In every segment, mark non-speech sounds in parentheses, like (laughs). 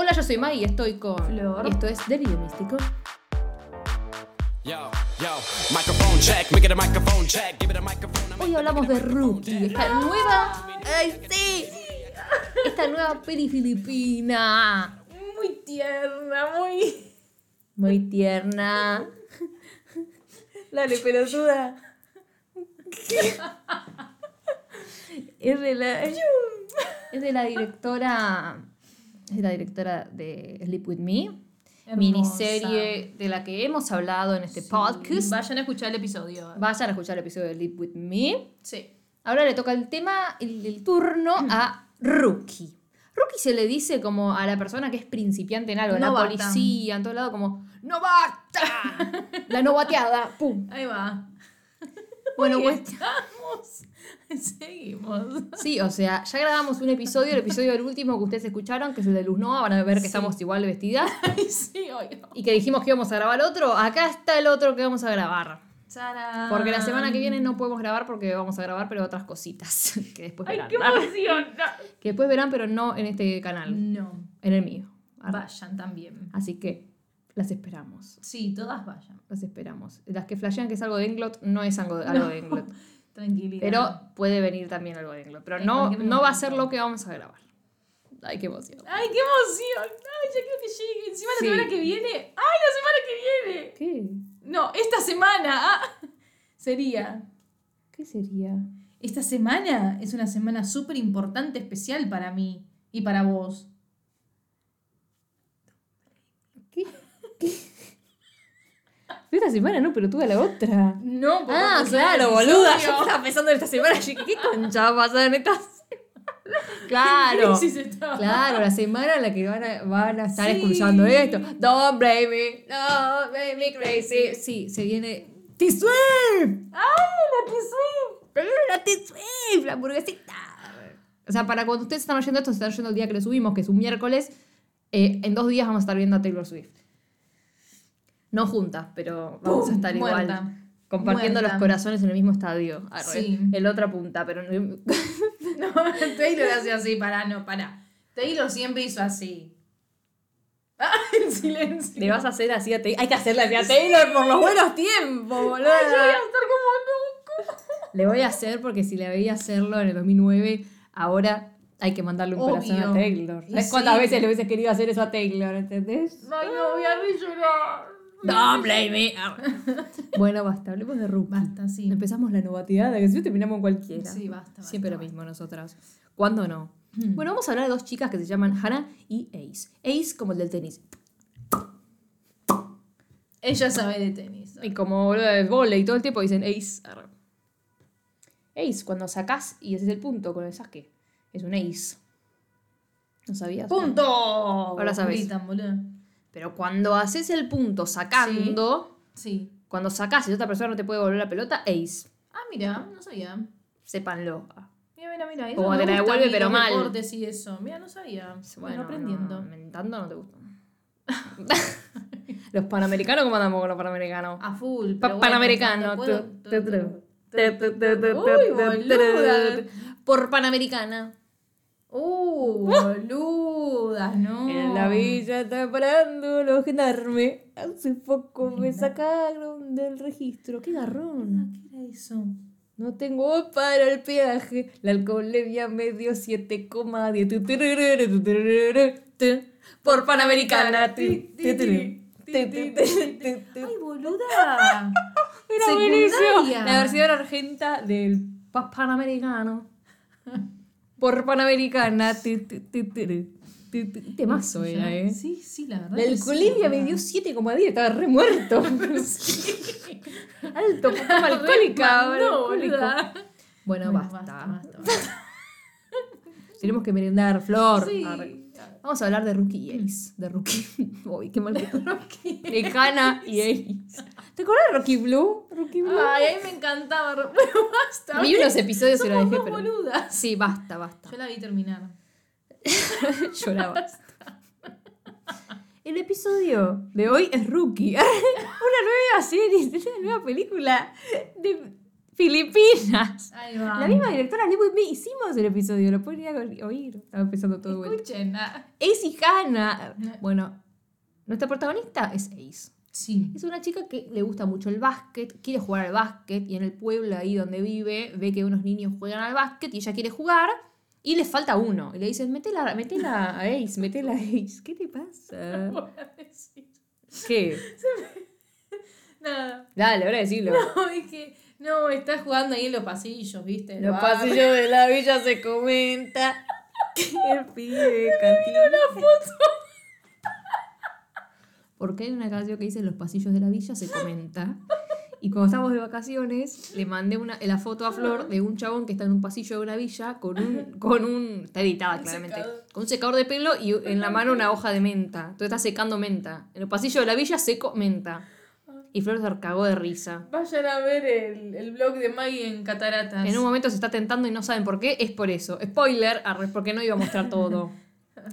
Hola, yo soy Mai y estoy con Flor. Y esto es Delirio Místico. Hoy hablamos de Rookie, esta nueva. ¡Ay, sí! Esta nueva peli filipina. Muy tierna, muy. Muy tierna. Dale, pelotuda. Es de la. Es de la directora. Es la directora de Sleep With Me. Hermosa. Miniserie de la que hemos hablado en este podcast. Vayan a escuchar el episodio. Vayan a escuchar el episodio de Sleep With Me. Sí. Ahora le toca el tema, el, el turno a Rookie. Rookie se le dice como a la persona que es principiante en algo, en la Novata. policía, en todo lado, como ¡Novata! (laughs) la novateada, ¡pum! Ahí va. Bueno, pues Estamos. (laughs) Seguimos. sí, o sea, ya grabamos un episodio, el episodio del último que ustedes escucharon, que es el de Luz Nova, van a ver que Sí. estamos igual vestidas, (laughs) Ay, sí, hoy. y que dijimos que íbamos a grabar otro, acá está el otro que vamos a grabar. Tarán. Porque la semana que viene no podemos grabar porque vamos a grabar, pero otras cositas (laughs) que después Ay, verán. qué emoción. Que después verán, pero no en este canal, No. en el mío. Vayan también. Así que las esperamos. Sí, todas vayan. Las esperamos. Las que flashean que es algo de Englot, no es algo, algo de Englot. Tranquilidad. Pero puede venir también algo de Englot. Pero En no, no va a ser lo que vamos a grabar. Ay, qué emoción. Ay, qué emoción. Ay, ya quiero que llegue. Encima Sí. la semana que viene. ¡Ay, la semana que viene! ¿Qué? No, esta semana. Ah, (laughs) sería. ¿Qué sería? Esta semana es una semana súper importante, especial para mí y para vos. ¿Qué? ¿Qué? Esta semana no, pero tuve la otra. No, porque Ah, claro, boluda. Yo estaba pensando en esta semana. ¿Qué concha va a pasar en esta semana? (laughs) Claro. estaba. Claro, la semana en la que van a, van a estar Sí. escuchando esto. Don't blame me, don't blame me crazy. Sí, se viene T-Swift. ¡Ay, la que soy! La T-Swift, la hamburguesita. O sea, para cuando ustedes están oyendo esto, se están oyendo el día que lo subimos, que es un miércoles. eh, en dos días vamos a estar viendo a Taylor Swift. No juntas, pero vamos a estar igual. muerta. Compartiendo Muerta. los corazones en el mismo estadio. Arre, Sí. En la otra punta, pero no- (laughs) No, Taylor hace así, pará, no, pará. Taylor siempre hizo así. (laughs) ¡Ah, el silencio! le vas a hacer así a Taylor. Hay que hacerle así a Taylor por los buenos tiempos, boludo. Ay, yo voy a estar como loco. Le voy a hacer porque si le veía hacerlo en el 2009, ahora hay que mandarle un Obvio. corazón a Taylor. ¿Sabes cuántas sí. veces le hubiese querido hacer eso a Taylor? ¿Entendés? Ay, no, voy a llorar. Don't blame me. bueno, basta, hablemos de Ruby. Basta, sí. Empezamos la novateada, que si no terminamos en cualquiera. Sí, basta, basta, Siempre lo mismo nosotras. ¿Cuándo no? Hmm. Bueno, vamos a hablar de dos chicas que se llaman Hannah y Ace. Ace como el del tenis. Ella sabe de tenis. Y como boludo de volei y todo el tiempo dicen Ace. Ace, cuando sacás y ese es el punto con el saque. Es un Ace. ¿No sabías? ¡Punto! Ahora sabes. Gritan, boludo. Pero cuando haces el punto sacando, Sí. cuando sacás y otra persona no te puede volver la pelota, Ace. Ah, mira, no sabía. Sépanlo. Mira, mira, mira. Como te la devuelve, mí, pero mal. deportes y eso. Mira, no sabía. Bueno, aprendiendo. No, mentando no te gusta. (laughs) los panamericanos, ¿cómo andamos con los panamericanos? A full. Pa- pero bueno. Por Panamericana. Uh, boludas, no. En la villa está parando los gendarmes. Hace poco me sacaron del registro. ¡Qué garrón! ¿Qué era eso? No tengo para el peaje. La alcoholemia me dio 7,10. Tu, turururu, tu, turururu, tu. Por Panamericana. Ay, boluda. Era buenísimo. La versión argenta del pa- Panamericano. Por Panamericana. Tu, tu, tu. Temazo era, ¿eh? Sí, sí, la verdad. La que alcoholemia me dio 7,10. Estaba re muerto. (laughs) (laughs) Alto, como alcohólica. No, boluda. Bueno, basta. basta, basta. (laughs) Tenemos que merendar, Flor. Sí. Vamos a hablar de Rookie y Ace. De Rookie. Uy, qué mal que De Hannah y Ace. ¿Te acuerdas de Rocky Blue? Rocky Blue. Ay, a mí me encantaba. Bueno, (laughs) basta. Vi unos episodios y lo dejé, pero. boludas. Sí, basta, basta. Yo la vi terminar. (laughs) Lloraba. El episodio de hoy es Rookie. (laughs) una nueva serie, una nueva película de Filipinas. Ahí va. La misma directora, me- hicimos el episodio, lo podría oír. Estaba empezando todo bueno. Escuchen. ah. Ace y Hannah. Bueno, nuestra protagonista es Ace. Sí. Es una chica que le gusta mucho el básquet, quiere jugar al básquet y en el pueblo ahí donde vive ve que unos niños juegan al básquet y ella quiere jugar y le falta uno. Y le dicen, metela, metela a Ace, metela a Ace. ¿Qué te pasa? (laughs) Voy a decir. ¿Qué? (laughs) Nada. Dale, ahora decirlo. No, es que. No, está jugando ahí en los pasillos, ¿viste? Los pasillos de la villa se comenta (laughs) el pibe cantina. una foto. Porque hay una canción que dice los pasillos de la villa se comenta. Y cuando estamos de vacaciones, le mandé una, la foto a Flor de un chabón que está en un pasillo de una villa con un. Con un está editada claramente. secador. Con un secador de pelo y en la mano una hoja de menta. Entonces está secando menta. En el pasillo de la villa seco menta. Y Flor se cagó de risa. Vayan a ver el, el blog de Maggie en Cataratas. En un momento se está tentando y no saben por qué, es por eso. Spoiler, porque no iba a mostrar todo. (laughs)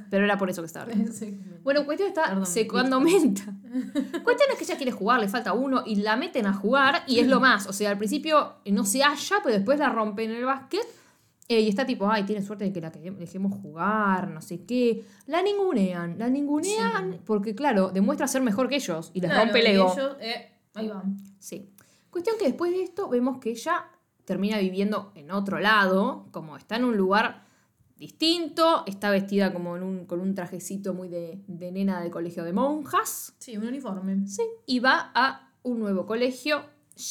Pero era por eso que estaba. (laughs) Sí. Bueno, cuestión está Perdón, secando menta. Cuestión es que ella quiere jugar, le falta uno y la meten a jugar y es lo más. O sea, al principio no se halla, pero después la rompen en el básquet. eh, y está tipo, ay, tiene suerte de que la dejemos jugar, no sé qué. La ningunean, la ningunean porque, claro, demuestra ser mejor que ellos y les Claro, rompe el ego. ellos, eh, ahí van. Sí. Cuestión que después de esto vemos que ella termina viviendo en otro lado, como está en un lugar distinto, está vestida como en un, con un trajecito muy de, de nena de colegio de monjas, Sí, un uniforme. sí, y va a un nuevo colegio,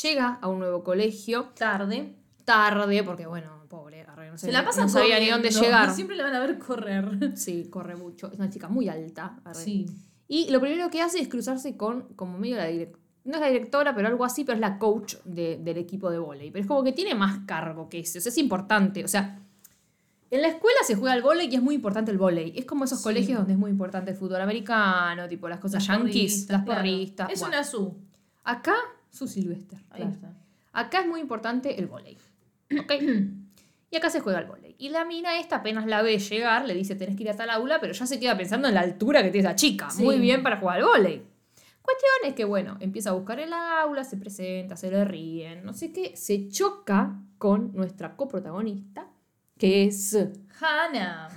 llega a un nuevo colegio Tarde. tarde, porque bueno, pobre, arre, no, Se sabía- la pasa no sabía ni dónde llegar. (laughs) Siempre la van a ver correr. Sí, corre mucho, es una chica muy alta. arre. Sí. Y lo primero que hace es cruzarse con, como medio la directora, no es la directora, pero algo así, pero es la coach de- del equipo de vóley. Pero es como que tiene más cargo que eso, o sea, es importante. O sea, en la escuela se juega al vóley y es muy importante el vóley. Es como esos Sí. colegios donde es muy importante el fútbol americano, tipo las cosas yankees, las claro. porristas. Es una su. Acá, su Silvester. Ahí claro. está. Acá es muy importante el vóley. (clears throat) ¿Ok? Y acá se juega el vóley. Y la mina esta apenas la ve llegar, le dice tenés que ir a tal aula, pero ya se queda pensando en la altura que tiene esa chica. Sí. Muy bien para jugar al vóley. Cuestión es que, bueno, empieza a buscar el aula, se presenta, se le ríen, no sé qué, se choca con nuestra coprotagonista, que es... Hannah.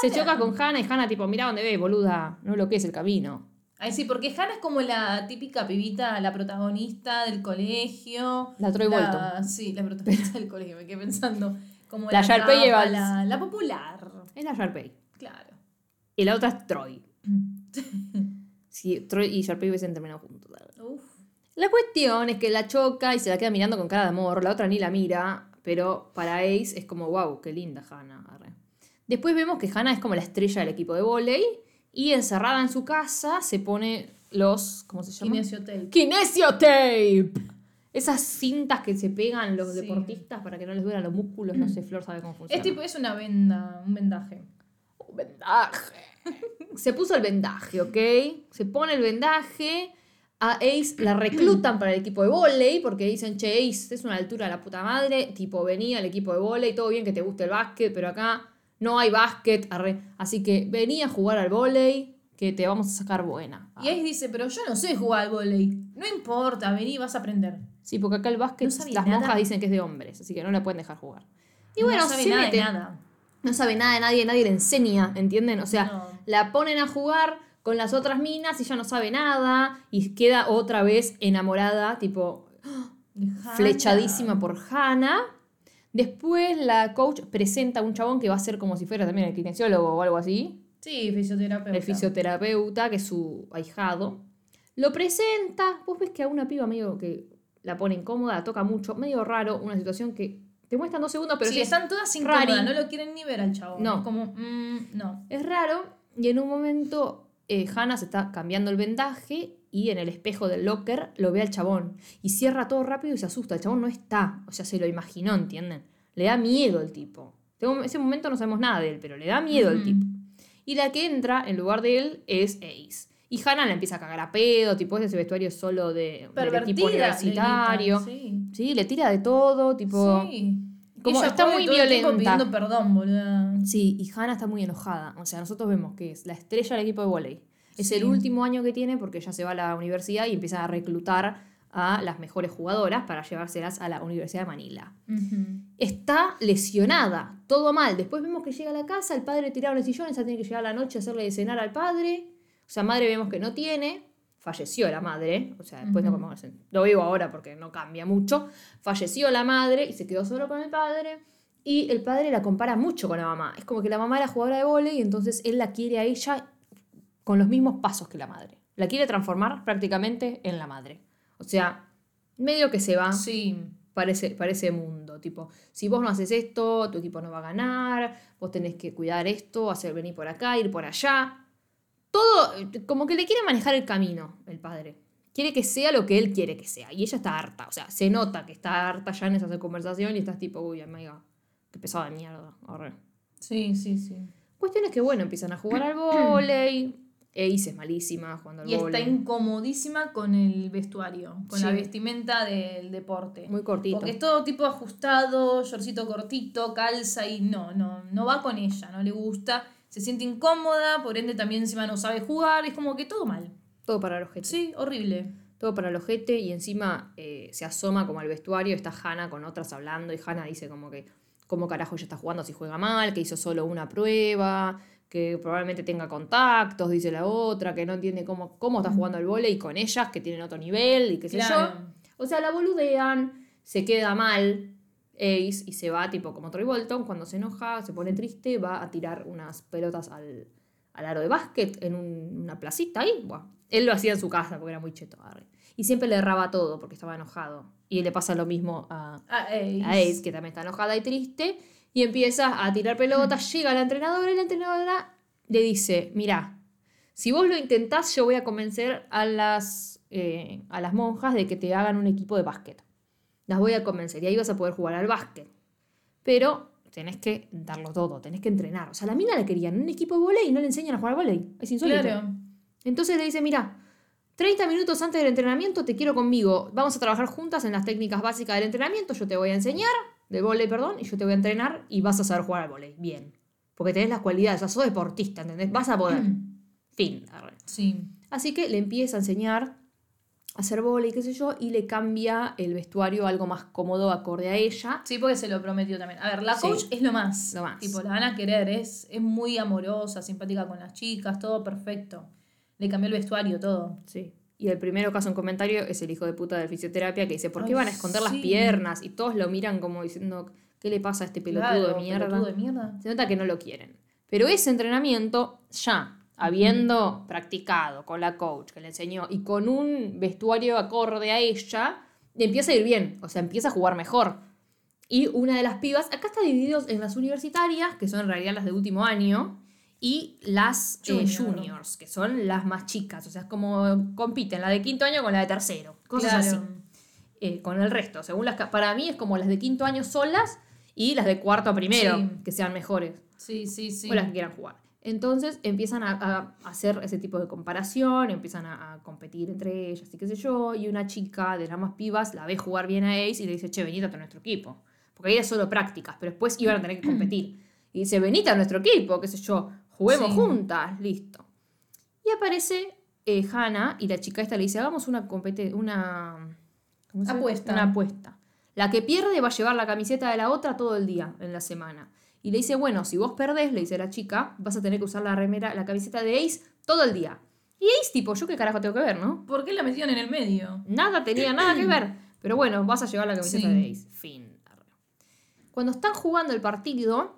Se choca con Hannah y Hannah tipo, mira dónde ve, boluda, no lo que es el camino. Ay, sí, porque Hannah es como la típica pibita, la protagonista del colegio. La Troy la, Sí, la protagonista del colegio, me quedé pensando. Como La Sharpay capa, Evans. la, la popular. Es la Sharpay. Claro. Y la otra es Troy. (laughs) Sí, Troy y Sharpay hubiesen terminado juntos. Uf. La cuestión es que la choca y se la queda mirando con cara de amor. La otra ni la mira, pero para Ace es como, wow, qué linda Hannah. arre. Después vemos que Hannah es como la estrella del equipo de vóley y encerrada en su casa se pone los, ¿cómo se llama? Kinesiotape. Kinesio tape. Esas cintas que se pegan los Sí. deportistas para que no les duelan los músculos, no sé, (clears throat) Flor sabe cómo funciona. Es tipo, es una venda, un vendaje. Un vendaje. Se puso el vendaje, ¿ok? Se pone el vendaje. A Ace la reclutan para el equipo de volei porque dicen, che, Ace, es una altura de la puta madre. Tipo, venía al equipo de volei, todo bien que te guste el básquet, pero acá no hay básquet. arre. Así que venía a jugar al volei, que te vamos a sacar buena. Y Ace dice, pero yo no sé jugar al volei. No importa, vení, vas a aprender. Sí, porque acá el básquet, No sabe las nada. monjas dicen que es de hombres, así que no la pueden dejar jugar. Y no bueno, sabe se nada de nada. No sabe nada de nadie, nadie le enseña, ¿entienden? O sea, No. la ponen a jugar con las otras minas y ella no sabe nada y queda otra vez enamorada, tipo flechadísima por Hannah. Después la coach presenta a un chabón que va a ser como si fuera también el kinesiólogo o algo así, Sí, fisioterapeuta. el fisioterapeuta, que es su ahijado. Lo presenta, vos ves que a una piba medio que la pone incómoda, la toca mucho, medio raro, una situación que te muestran dos segundos, pero sí, sí, están todas incómodas, no lo quieren ni ver al chavo. No. Es como, mm, no. Es raro y en un momento eh, Hannah se está cambiando el vendaje y en el espejo del locker lo ve al chabón y cierra todo rápido y se asusta. El chabón no está, o sea, se lo imaginó, ¿entienden? Le da miedo el tipo. En ese momento no sabemos nada de él, pero le da miedo el Ujú. tipo. Y la que entra en lugar de él es Ace. Y Hannah le empieza a cagar a pedo, tipo es ese vestuario solo de, del equipo le universitario. Sí. Sí, le tira de todo, tipo... sí. Como Ella está muy todo el tiempo violenta. pidiendo perdón, boluda. Sí, y Hannah está muy enojada. O sea, nosotros vemos que es la estrella del equipo de volei. Es Sí. el último año que tiene porque ella se va a la universidad y empieza a reclutar a las mejores jugadoras para llevárselas a la Universidad de Manila. Ujú. Está lesionada, todo mal. Después vemos que llega a la casa, el padre tirado en el sillón, ella tiene que llegar a la noche a hacerle de cenar al padre. O sea, madre vemos que no tiene. Falleció la madre, o sea, después no como lo vivo ahora porque no cambia mucho. Falleció la madre y se quedó solo con el padre. Y el padre la compara mucho con la mamá. Es como que la mamá era jugadora de vóley y entonces él la quiere a ella con los mismos pasos que la madre. La quiere transformar prácticamente en la madre. O sea, medio que se va Sí. para ese, para ese mundo. Tipo, si vos no haces esto, tu equipo no va a ganar, vos tenés que cuidar esto, hacer venir por acá, ir por allá. Todo, como que le quiere manejar el camino, el padre. Quiere que sea lo que él quiere que sea. Y ella está harta. O sea, se nota que está harta ya en esa conversación y estás tipo, uy, amiga, qué pesada mierda. arre". Sí, sí, sí. Cuestión es que, bueno, empiezan a jugar al vóley. Ace es malísima jugando al Y está incomodísima con el vestuario, con Sí. la vestimenta del deporte. Muy cortito. Porque es todo tipo ajustado, shortcito cortito, calza y no, no, no va con ella, no le gusta, se siente incómoda, por ende también encima no sabe jugar, es como que todo mal. Todo para los ojete. Sí, horrible. Todo para el ojete y encima eh, se asoma como al vestuario, está Hannah con otras hablando y Hannah dice como que cómo carajo ella está jugando si juega mal, que hizo solo una prueba, que probablemente tenga contactos, dice la otra, que no entiende cómo, cómo está jugando al vóley con ellas, que tienen otro nivel y qué sé Claro. yo. O sea, la boludean, se queda mal Ace y se va tipo como Troy Bolton, cuando se enoja, se pone triste, va a tirar unas pelotas al, al aro de básquet en un- una placita ahí. Buah. Él lo hacía en su casa porque era muy cheto. arre. Y siempre le erraba todo porque estaba enojado. Y le pasa lo mismo a, Ace. a Ace, que también está enojada y triste. Y empieza a tirar pelotas, llega la entrenadora y la entrenadora le dice, mira, si vos lo intentás, yo voy a convencer a las, eh, a las monjas de que te hagan un equipo de básquet. Las voy a convencer y ahí vas a poder jugar al básquet. Pero tenés que darlo todo, tenés que entrenar. O sea, la mina la querían en un equipo de volei y no le enseñan a jugar al volei. Es insólito. Claro. Entonces le dice, mira, 30 minutos antes del entrenamiento te quiero conmigo. Vamos a trabajar juntas en las técnicas básicas del entrenamiento. Yo te voy a enseñar, del volei, perdón, y yo te voy a entrenar y vas a saber jugar al volei. Bien. Porque tenés las cualidades, o sea, sos deportista, ¿entendés? Vas a poder. fin. arre. Sí. Así que le empieza a enseñar hacer volei, qué sé yo, y le cambia el vestuario a algo más cómodo, acorde a ella. Sí, porque se lo prometió también. A ver, la Sí. coach es lo más. Lo más. Tipo, la van a querer, es, es muy amorosa, simpática con las chicas, todo perfecto. Le cambió el vestuario, todo. Sí. Y el primero caso en comentario es el hijo de puta de fisioterapia que dice, ¿por qué Ay, van a esconder las piernas? Y todos lo miran como diciendo, ¿qué le pasa a este pelotudo Claro, de mierda? pelotudo de mierda. Se nota que no lo quieren. Pero ese entrenamiento, ya, habiendo practicado con la coach que le enseñó y con un vestuario acorde a ella, le empieza a ir bien. O sea, empieza a jugar mejor. Y una de las pibas, acá está divididos en las universitarias, que son en realidad las de último año, y las eh, Junior. juniors, que son las más chicas. O sea, es como compiten la de quinto año con la de tercero. Cosas Claro. así. Eh, con el resto. Según las, para mí es como las de quinto año solas y las de cuarto a primero, Sí. que sean mejores Sí, sí, sí. o las que quieran jugar. Entonces empiezan a, a hacer ese tipo de comparación, empiezan a, a competir entre ellas y qué sé yo, y una chica de las más pibas la ve jugar bien a Ace y le dice, che, venite a nuestro equipo. Porque ahí era solo prácticas, pero después iban a tener que competir. Y dice, venite a nuestro equipo, qué sé yo, juguemos Sí. juntas, listo. Y aparece eh, Hannah y la chica esta le dice, hagamos una compete una. Apuesta. Una apuesta. La que pierde va a llevar la camiseta de la otra todo el día en la semana. Y le dice, bueno, si vos perdés, le dice la chica, vas a tener que usar la remera, la camiseta de Ace todo el día. Y Ace, tipo, yo qué carajo tengo que ver, ¿no? ¿Por qué la metieron en el medio? Nada tenía nada que ver. Pero bueno, vas a llevar la camiseta Sí. de Ace. Fin. Cuando están jugando el partido,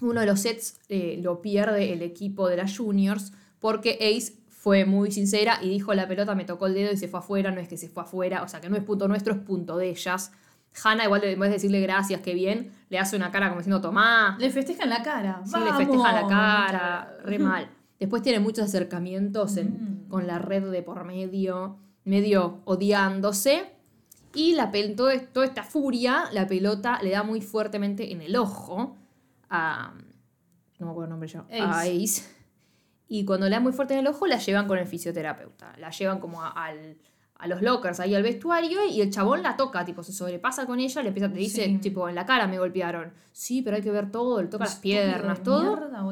uno de los sets eh, lo pierde el equipo de las juniors porque Ace fue muy sincera y dijo la pelota me tocó el dedo y se fue afuera, no es que se fue afuera, o sea que no es punto nuestro, es punto de ellas. Hannah, igual de- en vez de decirle gracias, qué bien, le hace una cara como diciendo tomá, Le festejan la cara. Sí, le Vamos. festeja la cara, re mal. Después tiene muchos acercamientos en- Mm. con la red de por medio, medio odiándose. Y la todo toda esta furia, la pelota le da muy fuertemente en el ojo a. No me acuerdo el nombre yo. A Ace. Ace. Y cuando le da muy fuerte en el ojo, la llevan con el fisioterapeuta. La llevan como a, al- a los lockers, ahí al vestuario, y el chabón la toca, tipo, se sobrepasa con ella, le empieza, le dice, Sí. tipo, en la cara me golpearon. Sí, pero hay que ver todo, le toca las piernas, todo. mierda,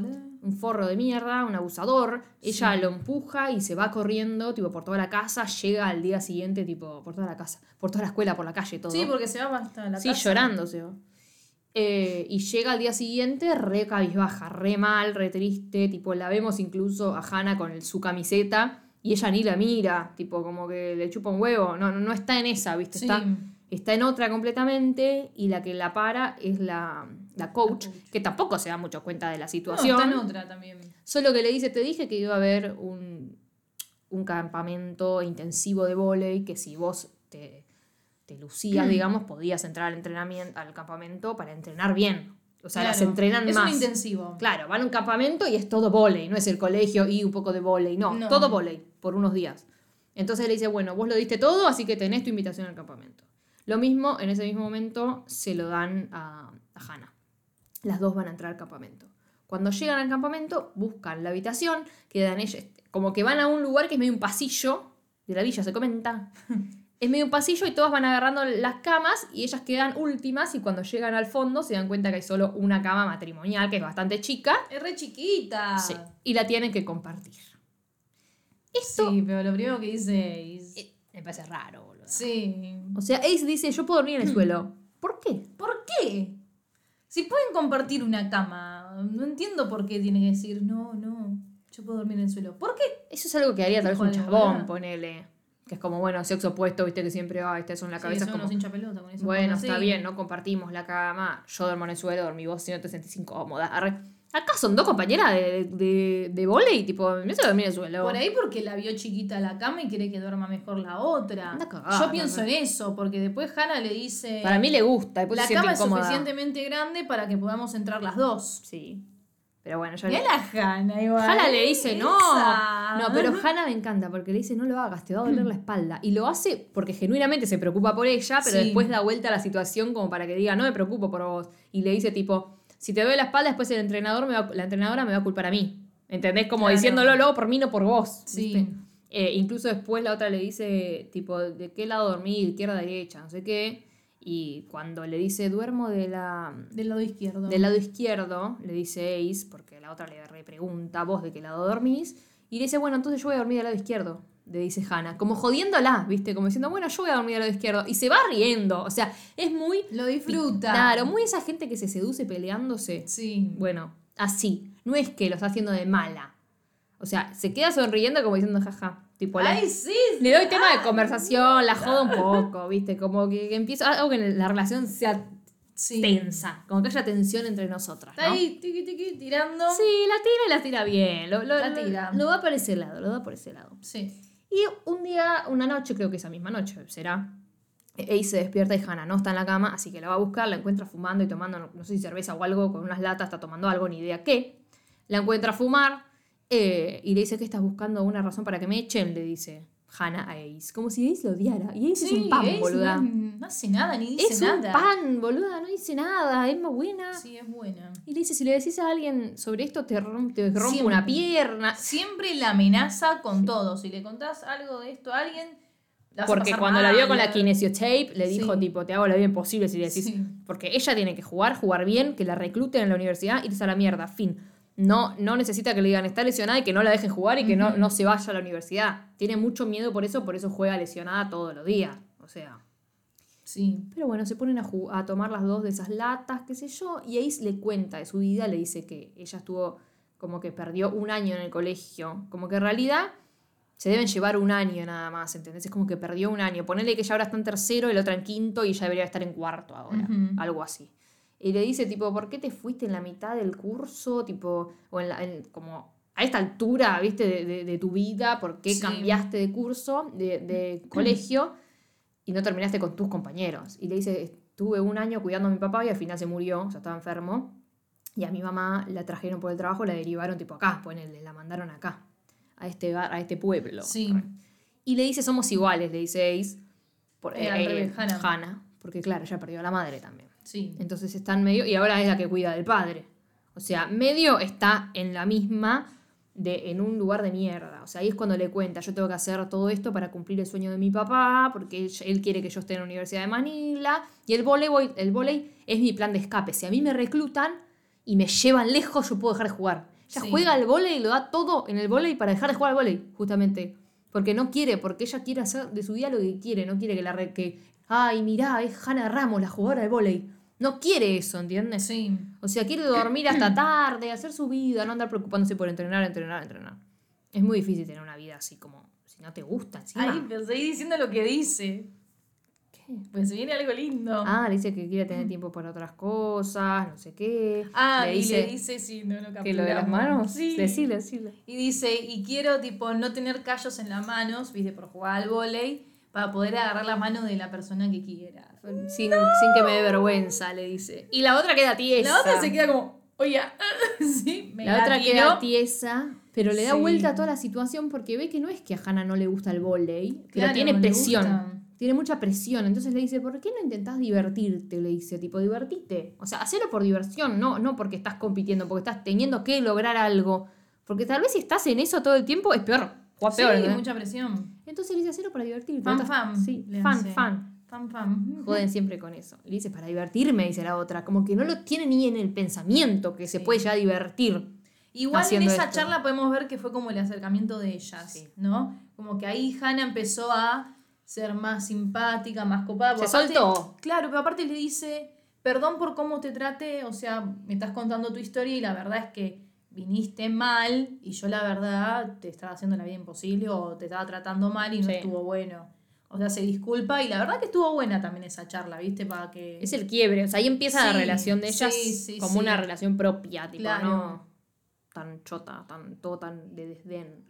un forro de mierda, un abusador. Ella lo empuja y se va corriendo, tipo, por toda la casa, llega al día siguiente, tipo, por toda la casa, por toda la escuela, por la calle, todo. Sí, porque se va hasta la Sí, casa. llorando se va. Eh, y llega al día siguiente re cabizbaja, re mal, re triste. Tipo, la vemos incluso a Hannah con el- su camiseta y ella ni la mira. Tipo, como que le chupa un huevo. No, no, no está en esa, ¿viste? Sí. Está, está en otra completamente y la que la para es la, la coach, La coach. que tampoco se da mucho cuenta de la No, situación. está en otra también. Solo que le dice, te dije que iba a haber un, un campamento intensivo de volei, que si vos te, te lucías, digamos, podías entrar al entrenamiento, al campamento para entrenar bien. O sea, las Claro, entrenan es más. un intensivo. Claro, van a un campamento y es todo volei, no es el colegio y un poco de volei, no, No. todo volei por unos días. Entonces le dice, bueno, vos lo diste todo, así que tenés tu invitación al campamento. Lo mismo, en ese mismo momento, se lo dan a, a Hannah. Las dos van a entrar al campamento. Cuando llegan al campamento, buscan la habitación, quedan ellas, como que van a un lugar que es medio un pasillo, de la villa se comenta. (laughs) Es medio un pasillo y todas van agarrando las camas y ellas quedan últimas y cuando llegan al fondo se dan cuenta que hay solo una cama matrimonial que es bastante chica Es re chiquita. Sí, y la tienen que compartir. Esto Sí, pero lo primero que dice es... eh, me parece raro, boludo. Sí. O sea, Ace dice, yo puedo dormir en el suelo. (clears throat) ¿Por qué? ¿Por qué? Si pueden compartir una cama, no entiendo por qué tiene que decir, no, no, yo puedo dormir en el suelo. ¿Por qué? Eso es algo que haría tal vez un chabón, ponele. Que es como, bueno, sexo opuesto, viste que siempre, ay, este son la Sí, cabeza. son como, unos hincha pelota con eso. bueno, está bien, no compartimos la cama. Yo duermo en el suelo, dormí vos si no te sentís incómoda. Arre. Acá son dos compañeras de, de, de volei, tipo, me hace dormir el suelo. Por ahí porque la vio chiquita la cama y quiere que duerma mejor la otra. Cagada, Yo pienso en eso, porque después Hannah le dice... Para mí le gusta, después la se cama es suficientemente grande para que podamos entrar las dos. Sí. Pero bueno, ya Mirá la Hannah igual. Hannah le dice, no. Esa. No, pero Hannah me encanta porque le dice, no lo hagas, te va a doler (clears throat) la espalda. Y lo hace porque genuinamente se preocupa por ella, pero Sí. después da vuelta a la situación como para que diga, no me preocupo por vos. Y le dice tipo, si te duele la espalda, después el entrenador me va- la entrenadora me va a culpar a mí. ¿Entendés? Como Claro. diciéndolo luego por mí, no por vos. Sí. Eh, incluso después la otra le dice, tipo, ¿de qué lado dormí? Izquierda, derecha, no sé qué. Y cuando le dice, duermo de la, Del lado izquierdo. del lado izquierdo, le dice Ace, porque la otra le repregunta, ¿vos de qué lado dormís? Y le dice, bueno, entonces yo voy a dormir del lado izquierdo, le dice Hannah. Como jodiéndola, ¿viste? Como diciendo, bueno, yo voy a dormir del lado izquierdo. Y se va riendo. O sea, es muy. Lo disfruta. Claro, muy esa gente que se seduce peleándose. Sí. Bueno, así. No es que lo está haciendo de mala. O sea, se queda sonriendo como diciendo, jaja. Tipo, la- Ay, sí. le doy tema de conversación, la jodo un poco, ¿viste? Como que, que empieza. Algo que la relación sea Sí. tensa. Como que haya tensión entre nosotras. Está ahí, tiqui, tiqui, tirando. Sí, la tira y la tira bien. Lo, lo- La lo- tira. Lo va por ese lado, lo da por ese lado. Sí. Y un día, una noche, creo que esa misma noche será, Ace se despierta y Hannah no está en la cama, así que la va a buscar, la encuentra fumando y tomando, no, sé si cerveza o algo, con unas latas, está tomando algo, ni idea qué. La encuentra a fumar eh, y le dice que estás buscando una razón para que me echen, le dice Hannah a Ace. Como si Ace lo odiara. Y Ace es un pan, Ace boluda. No, no hace nada, ni dice Es nada. un pan, boluda, no dice nada, es muy buena. Sí, es buena. Y le dice, si le decís a alguien sobre esto, te, rom- te rompo Siempre. una pierna. Siempre la amenaza con todo. Si le contás algo de esto a alguien, la vas a Porque pasar cuando la vio con la kinesiotape, le dijo, Sí. tipo, te hago la vida imposible si le decís. Porque ella tiene que jugar, jugar bien, que la recluten en la universidad, irse a la mierda, fin. No, no necesita que le digan está lesionada y que no la dejen jugar y que no, no se vaya a la universidad. Tiene mucho miedo por eso, por eso juega lesionada todos los días. O sea. Sí. Pero bueno, se ponen a, a tomar las dos de esas latas, qué sé yo, y Ace le cuenta de su vida, le dice que ella estuvo como que perdió un año en el colegio, como que en realidad se deben llevar un año nada más, ¿entendés? Es como que perdió un año. Ponele que ella ahora está en tercero y la otra en quinto y ella debería estar en cuarto ahora, algo así. Y le dice, tipo, ¿por qué te fuiste en la mitad del curso? Tipo, o en la, en- como a esta altura, ¿viste? De, de- de tu vida, ¿por qué Sí. cambiaste de curso, de, de (clears throat) colegio? y no terminaste con tus compañeros. Y le dice, estuve un año cuidando a mi papá y al final se murió, o sea, estaba enfermo. Y a mi mamá la trajeron por el trabajo, la derivaron tipo acá, ponele, la mandaron acá, a este, bar- a este pueblo. Sí. Y le dice, somos iguales, le dice Ace. Por, Eh, revés, Hannah. Hannah, porque claro, ella perdió a la madre también. Sí. Entonces está en medio y ahora es la que cuida del padre. O sea, medio está en la misma de en un lugar de mierda. O sea, ahí es cuando le cuenta, yo tengo que hacer todo esto para cumplir el sueño de mi papá, porque él, quiere que yo esté en la Universidad de Manila, y el voleibol, el volei es mi plan de escape. Si a mí me reclutan y me llevan lejos, yo puedo dejar de jugar. Ella Sí. juega al volei y lo da todo en el volei para dejar de jugar al volei, justamente. Porque no quiere, porque ella quiere hacer de su vida lo que quiere, no quiere que la re- que, ay, mirá, es Hannah Ramos, la jugadora de volei. No quiere eso, ¿entiendes? Sí. O sea, quiere dormir hasta tarde, hacer su vida, no andar preocupándose por entrenar, entrenar, entrenar. Es muy difícil tener una vida así como, si no te gusta encima. Ay, pero seguí diciendo lo que dice. ¿Qué? Pues viene algo lindo. Ah, le dice que quiere tener tiempo para otras cosas, no sé qué. Ah, le y dice le dice, sí, no lo que lo de las manos. Sí. Decile, decile. Y dice, y quiero, tipo, no tener callos en las manos, viste, por jugar al volei, para poder agarrar la mano de la persona que quiera. Sin, sin que me dé vergüenza, le dice. Y la otra queda tiesa. La otra se queda como, oye, (laughs) sí, me La otra tiró. queda tiesa, pero le da Sí. vuelta a toda la situación porque ve que no es que a Hannah no le gusta el volei, pero tiene presión. Tiene mucha presión. Entonces le dice, ¿por qué no intentás divertirte? Le dice, tipo, divertite. O sea, hacelo por diversión, no, no porque estás compitiendo, porque estás teniendo que lograr algo. Porque tal vez si estás en eso todo el tiempo es peor. O Sí, peor. ¿entendés? mucha presión. Entonces le dice, hacelo para divertirte. Fan, fan. Sí, fan, fan. Fan, fan. Joden siempre con eso. Le dice, para divertirme, dice la otra. Como que no lo tiene ni en el pensamiento que se Sí. puede ya divertir. Igual en esa esto. charla podemos ver que fue como el acercamiento de ellas, Sí. ¿no? Como que ahí Hannah empezó a ser más simpática, más copada. Se aparte- soltó. Claro, pero aparte le dice, perdón por cómo te trate, o sea, me estás contando tu historia y la verdad es que viniste mal y yo la verdad te estaba haciendo la vida imposible o te estaba tratando mal y no Sí. estuvo bueno. O sea, se disculpa y la verdad que estuvo buena también esa charla, ¿viste? Para que... Es el quiebre. O sea, ahí empieza la relación de ellas sí, como una relación propia, tipo, Claro. no tan chota, tan, todo tan de desdén.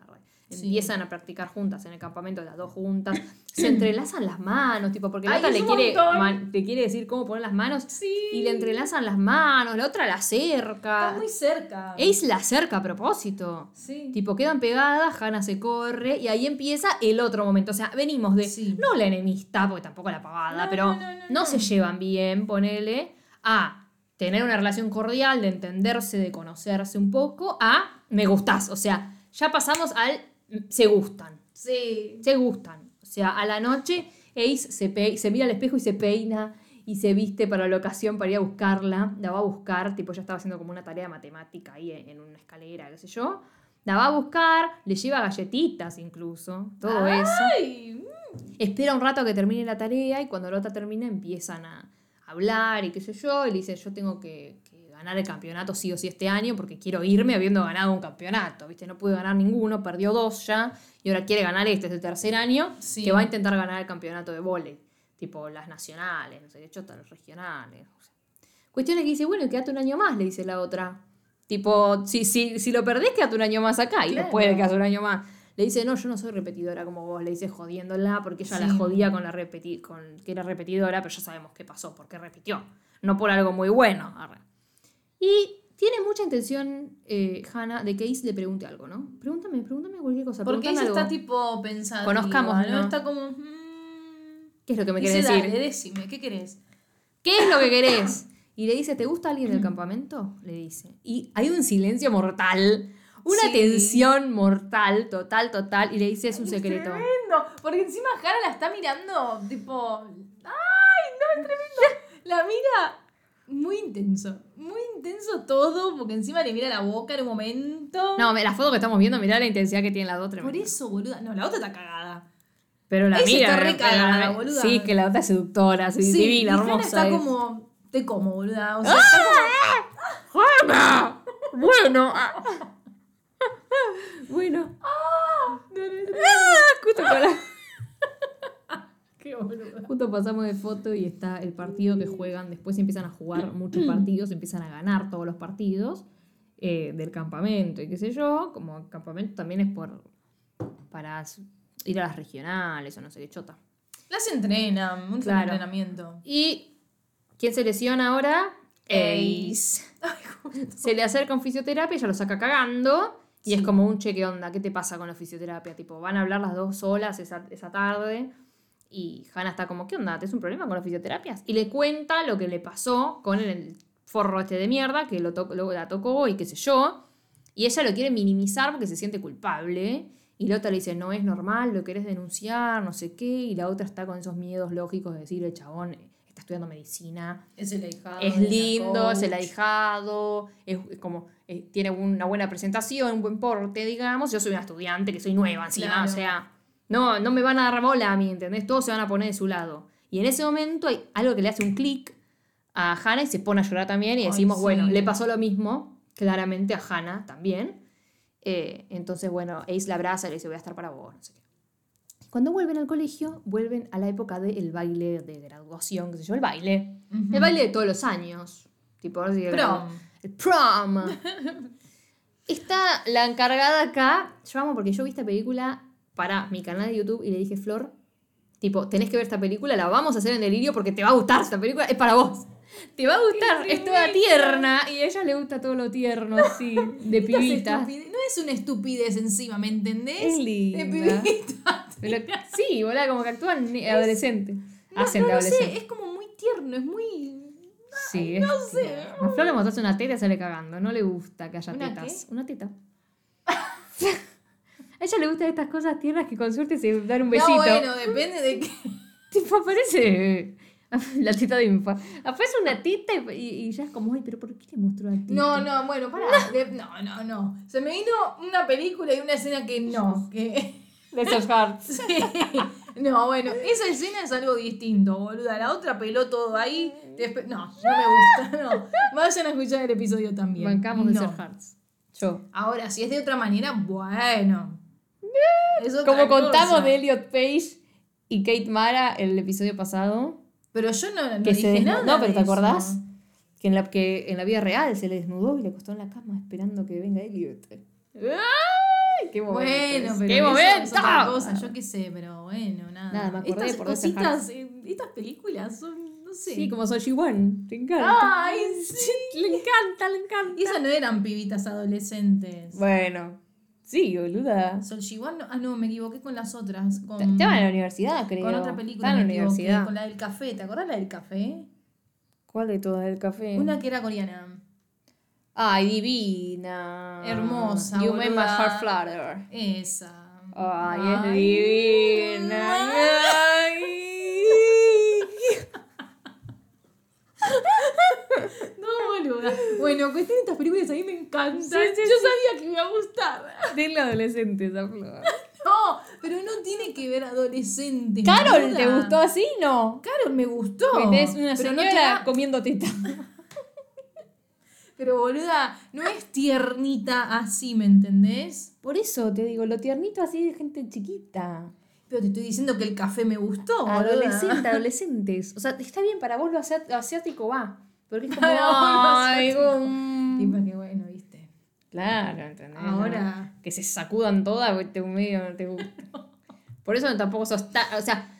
Sí. Empiezan a practicar juntas en el campamento, las dos juntas. Se entrelazan las manos, tipo, porque la otra le quiere, man- te quiere decir cómo poner las manos Sí. y le entrelazan las manos, la otra la acerca. Está muy cerca. Ace la acerca a propósito. Sí. Tipo, quedan pegadas, Hannah se corre y ahí empieza el otro momento. O sea, venimos de, no la enemistad, porque tampoco la pavada, No, pero no, no. se llevan bien, ponele, a tener una relación cordial, de entenderse, de conocerse un poco, a me gustás. O sea, ya pasamos al se gustan. Sí. Se gustan. O sea, a la noche Ace se, pe- se mira al espejo y se peina y se viste para la ocasión para ir a buscarla. La va a buscar, tipo, ya estaba haciendo como una tarea matemática ahí en, una escalera, qué sé yo. La va a buscar, le lleva galletitas incluso, todo eso. Ay, Espera un rato a que termine la tarea y cuando la otra termina empiezan a hablar y qué sé yo. Y le dice, yo tengo que, que ganar el campeonato sí o sí este año porque quiero irme habiendo ganado un campeonato. ¿Viste? No pude ganar ninguno, perdió dos ya y ahora quiere ganar este, es el tercer año Sí. que va a intentar ganar el campeonato de vóley. Tipo las nacionales, no sé qué chota, los regionales. no sé. Cuestión es que dice, bueno, quédate un año más, le dice la otra. Tipo, si, si, si lo perdés, quédate un año más acá. Y Claro. después quedate un año más. Le dice, no, yo no soy repetidora como vos. Le dice jodiéndola porque ella la jodía con la repeti con que era repetidora, pero ya sabemos qué pasó, porque repitió. No por algo muy bueno. Y tiene mucha intención, eh, Hannah, de que Ace le pregunte algo, ¿no? Pregúntame, pregúntame cualquier cosa. Porque ella está tipo pensando. Conozcamos, ¿no? ¿no? Está como. mm, ¿Qué es lo que me querés dale, decir? decime, ¿qué querés? ¿Qué es lo que querés? (laughs) Y le dice, ¿te gusta alguien del campamento? Le dice. Y hay un silencio mortal, una Sí. tensión mortal, total, total. Y le dice, es un secreto. Tremendo. Porque encima Hannah la está mirando, tipo. ¡Ay, no, es tremendo! (laughs) La mira muy intenso. Muy intenso todo, porque encima le mira la boca en un momento. No, la foto que estamos viendo, mirá la intensidad que tiene la otra. Por eso, boluda. No, la otra está cagada. Pero la Esa mira. está re la- cagada, boluda. Sí, que la otra es seductora, sí, divina, hermosa. está es. como. Te como, boluda. O sea, está como. ¡Hannah! Bueno. ah. (laughs) bueno. Ah, justo, la- (laughs) Qué justo pasamos de foto y está el partido que juegan. Después empiezan a jugar muchos partidos, empiezan a ganar todos los partidos eh, del campamento y qué sé yo. Como el campamento también es por para ir a las regionales o no sé qué chota. Las entrenan, un Claro. entrenamiento. ¿Y quién se lesiona ahora? Ace. (laughs) Se le acerca un fisioterapia, ella lo saca cagando. Y es como un cheque onda, ¿qué te pasa con la fisioterapia? Tipo, van a hablar las dos solas esa, esa tarde. Y Hannah está como, ¿qué onda? ¿Tienes un problema con las fisioterapias? Y le cuenta lo que le pasó con el forro este de mierda, que lo, to- lo- la tocó y qué sé yo. Y ella lo quiere minimizar porque se siente culpable. Y la otra le dice, no es normal, lo querés denunciar, no sé qué. Y la otra está con esos miedos lógicos de decir, el chabón está estudiando medicina, Es el ahijado. es lindo, es el ahijado, es es como, eh, tiene una buena presentación, un buen porte, digamos. Yo soy una estudiante que soy nueva encima, Claro. o sea, no, no me van a dar bola a mí, ¿entendés? Todos se van a poner de su lado. Y en ese momento hay algo que le hace un clic a Hannah y se pone a llorar también y Ay, decimos, sí. bueno, le pasó lo mismo, claramente a Hannah también. Eh, entonces, bueno, Ace la abraza y le dice, voy a estar para vos, no sé qué. Cuando vuelven al colegio, vuelven a la época del baile de graduación, qué sé yo, el baile. El baile de todos los años. Tipo, ahora sí que- Prom. El prom. (laughs) Está la encargada acá. Yo amo porque yo vi esta película para mi canal de YouTube y le dije, Flor, tipo, tenés que ver esta película, la vamos a hacer en delirio porque te va a gustar esta película, es para vos. Te va a gustar, es toda tierna y a ella le gusta todo lo tierno así, de (laughs) pibita. No es una estupidez encima, ¿me entendés? Es linda. De pibita. Pero, (laughs) sí, boludo, como que actúan adolescentes. No, Hacen no de lo sé, es como muy tierno, es muy... Sí, no es sé. A Flor le mostraste una teta y sale cagando. No le gusta que haya ¿Una tetas. Una teta. (laughs) a ella le gustan estas cosas tiernas que con suerte se dan un besito. No, bueno, depende de qué... (laughs) Tipo, aparece la teta de Infa. Aparece una teta y, y- ya es como, ay, pero ¿por qué le mostró la teta? No, no, bueno, pará. de- No, no, no. Se me vino una película y una escena que no, que... De esos (laughs) hearts. Sí. No, bueno, esa escena es algo distinto, boluda. La otra peló todo ahí. No, no me gusta, (laughs) no. Vayan a escuchar el episodio también. Bancamos de no. hearts. Yo. Ahora, si es de otra manera, bueno. Es otra Como contamos de Elliot Page y Kate Mara el episodio pasado, Pero yo no, no que se dije nada. No, pero ¿te acordás? Que en, la, que en la vida real se le desnudó y le acostó en la cama esperando que venga Elliot. ¡Ay! ¡Qué momento! Bueno, es. pero ¡Qué momento! es otra cosa, yo qué sé, pero bueno, nada. Nada, me acordé estas por cositas, eh, estas películas son, no sé. Sí, como Soji One. Te encanta. Ay, (laughs) sí. Le encanta, le encanta. Y esas no eran pibitas adolescentes. Bueno. Sí, boluda. Sol Shiwan, no- ah, no, me equivoqué con las otras. Con, Estaban en la universidad, creo. con otra película. Estaban en la universidad. Con la del café. ¿Te acordás la del café? ¿Cuál de todas? ¿El café? Una que era coreana. Ay, divina. Hermosa, You made my boluda. heart flutter. Esa. Ay, es Ay. divina. Ay. No, boluda. Bueno, cuestión de estas películas a mí me encantan. Sí, sí, Yo sí. sabía que me iba a gustar. Dile adolescente esa flor. No, pero no tiene que ver adolescente. Carol, boluda. ¿te gustó así? No. Carol me gustó. Porque es una pero no señora comiendo teta. Pero boluda, no es tiernita así, ¿me entendés? Por eso te digo, lo tiernito así de gente chiquita. Pero te estoy diciendo que el café me gustó. Adolescente, (laughs) adolescentes. O sea, está bien, para vos lo asiá- asiático va. Porque es como. Ay, um, Tipo que bueno, viste. Claro, ¿entendés? Ahora- Que se sacudan todas, porque te medio no te gusta. (laughs) Por eso tampoco sos tan. O sea,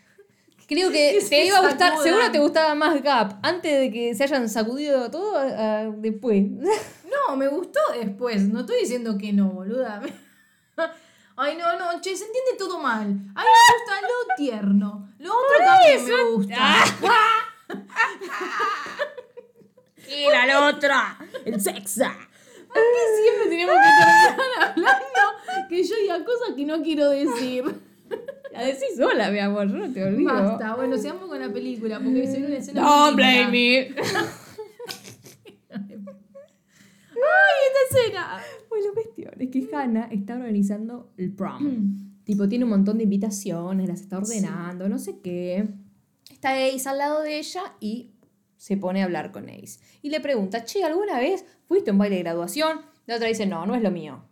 creo que (laughs) te iba a gustar. sacudan. Seguro te gustaba más Gap antes de que se hayan sacudido todo a- después. (laughs) No, me gustó después. No estoy diciendo que no, boluda. (laughs) Ay, no, no, che, se entiende todo mal. A mí me gusta lo tierno. Lo otro también me gusta. Era la otra. El sexo. ¿Por qué siempre tenemos que terminar hablando que yo diga cosas que no quiero decir? (laughs) La decís sola, mi amor, yo no te olvido. Basta, bueno, sigamos con la película porque se una escena. Don't blame me. (laughs) ¡Ay, esta escena! Bueno, cuestión es que Hannah está organizando el prom. tipo, tiene un montón de invitaciones, las está ordenando, no sé qué. Está Ace al lado de ella y se pone a hablar con Ace. Y le pregunta, che, ¿alguna vez fuiste a un baile de graduación? La otra dice, no, no es lo mío.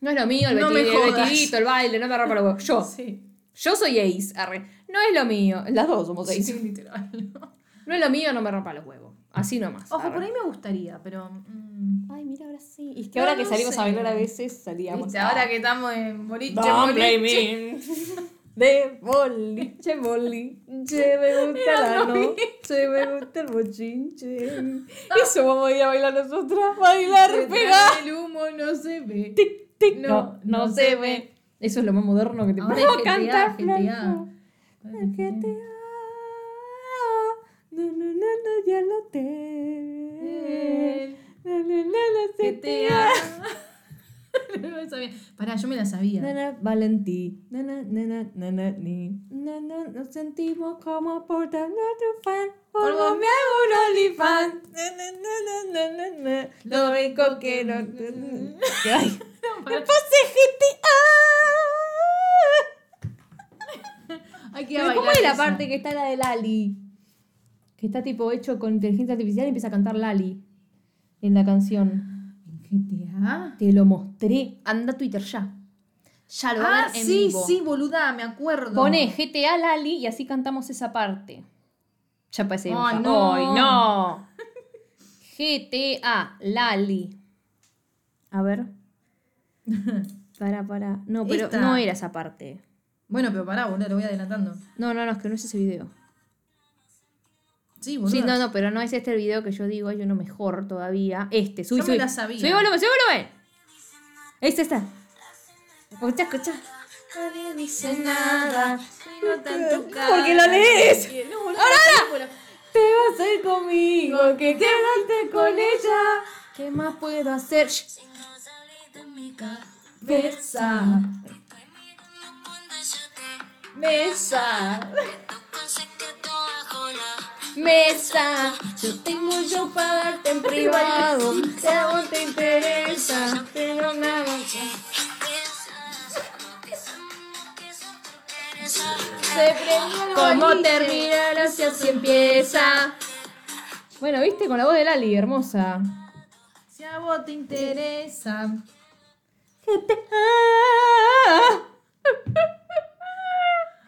No es lo mío, el, No me el vestidito, el baile, no me rompa los huevos. Yo, (laughs) Sí, yo soy Ace, arre. No es lo mío. Las dos somos Ace. sí, literal. No es lo mío, no me rompa los huevos. Así nomás. Ojo, arre. por ahí me gustaría, pero. mm, Ay, mira, ahora sí. Y es que No, ahora que no salimos sé. a bailar a veces, salíamos. ¿viste? a- Ahora que estamos en boliche, Don't boliche. blame me. De boliche, boliche, me gusta la noche, me gusta el bochinche. (laughs) Eso vamos a ir a bailar nosotras. Bailar, pegar. del humo no se ve. Tic. No, No, no, se ve. Eso es lo más moderno que te Ahora GTA, cantar. GTA. Flor. GTA. No, no, no, no, ya lo tengo. Na, na, na, na, GTA. (laughs) no me la sabía. Pará, yo me la sabía. Nana Valentí. Nana, nana, nana, ni. Nana, nos sentimos como por dar nuestro fan. Polvo me hago un nana. Lo único que no. Ay. Me puse GTA. Hay que Pero ¿cómo es la parte que está la de Lali? Que está tipo hecho con inteligencia artificial y empieza a cantar Lali en la canción. GTA? Te lo mostré. Anda a Twitter ya. Ya lo a Ah, ver en sí, vivo. sí, boluda, me acuerdo. Pone GTA Lali y así cantamos esa parte. Ya. Ay, un- no. Ay, no. GTA (laughs) Lali. A ver. (laughs) Para, para. No, pero Esta. no era esa parte. Bueno, pero pará, boludo, lo voy adelantando. No, no, no, es que no es ese video. Sí, boludo. Sí, no, no, pero no es este el video que yo digo, hay uno mejor todavía. Este, subí, Yo me subí. la sabía. Subí volumen, subí volumen. Este está. Escucha, escucha. Nadie dice nada. No cara. Porque lo lees. No, boludo, Ahora, Te vas a ir conmigo, que quedaste con ella. ¿Qué más puedo hacer? Shh. Besa. Mesa. Mesa. Yo tengo yo para darte en privado. Si a vos te interesa, pero nada. Se ¿Cómo termina si así empieza? Bueno, viste, con la voz de Lali, hermosa. Si a vos te interesa.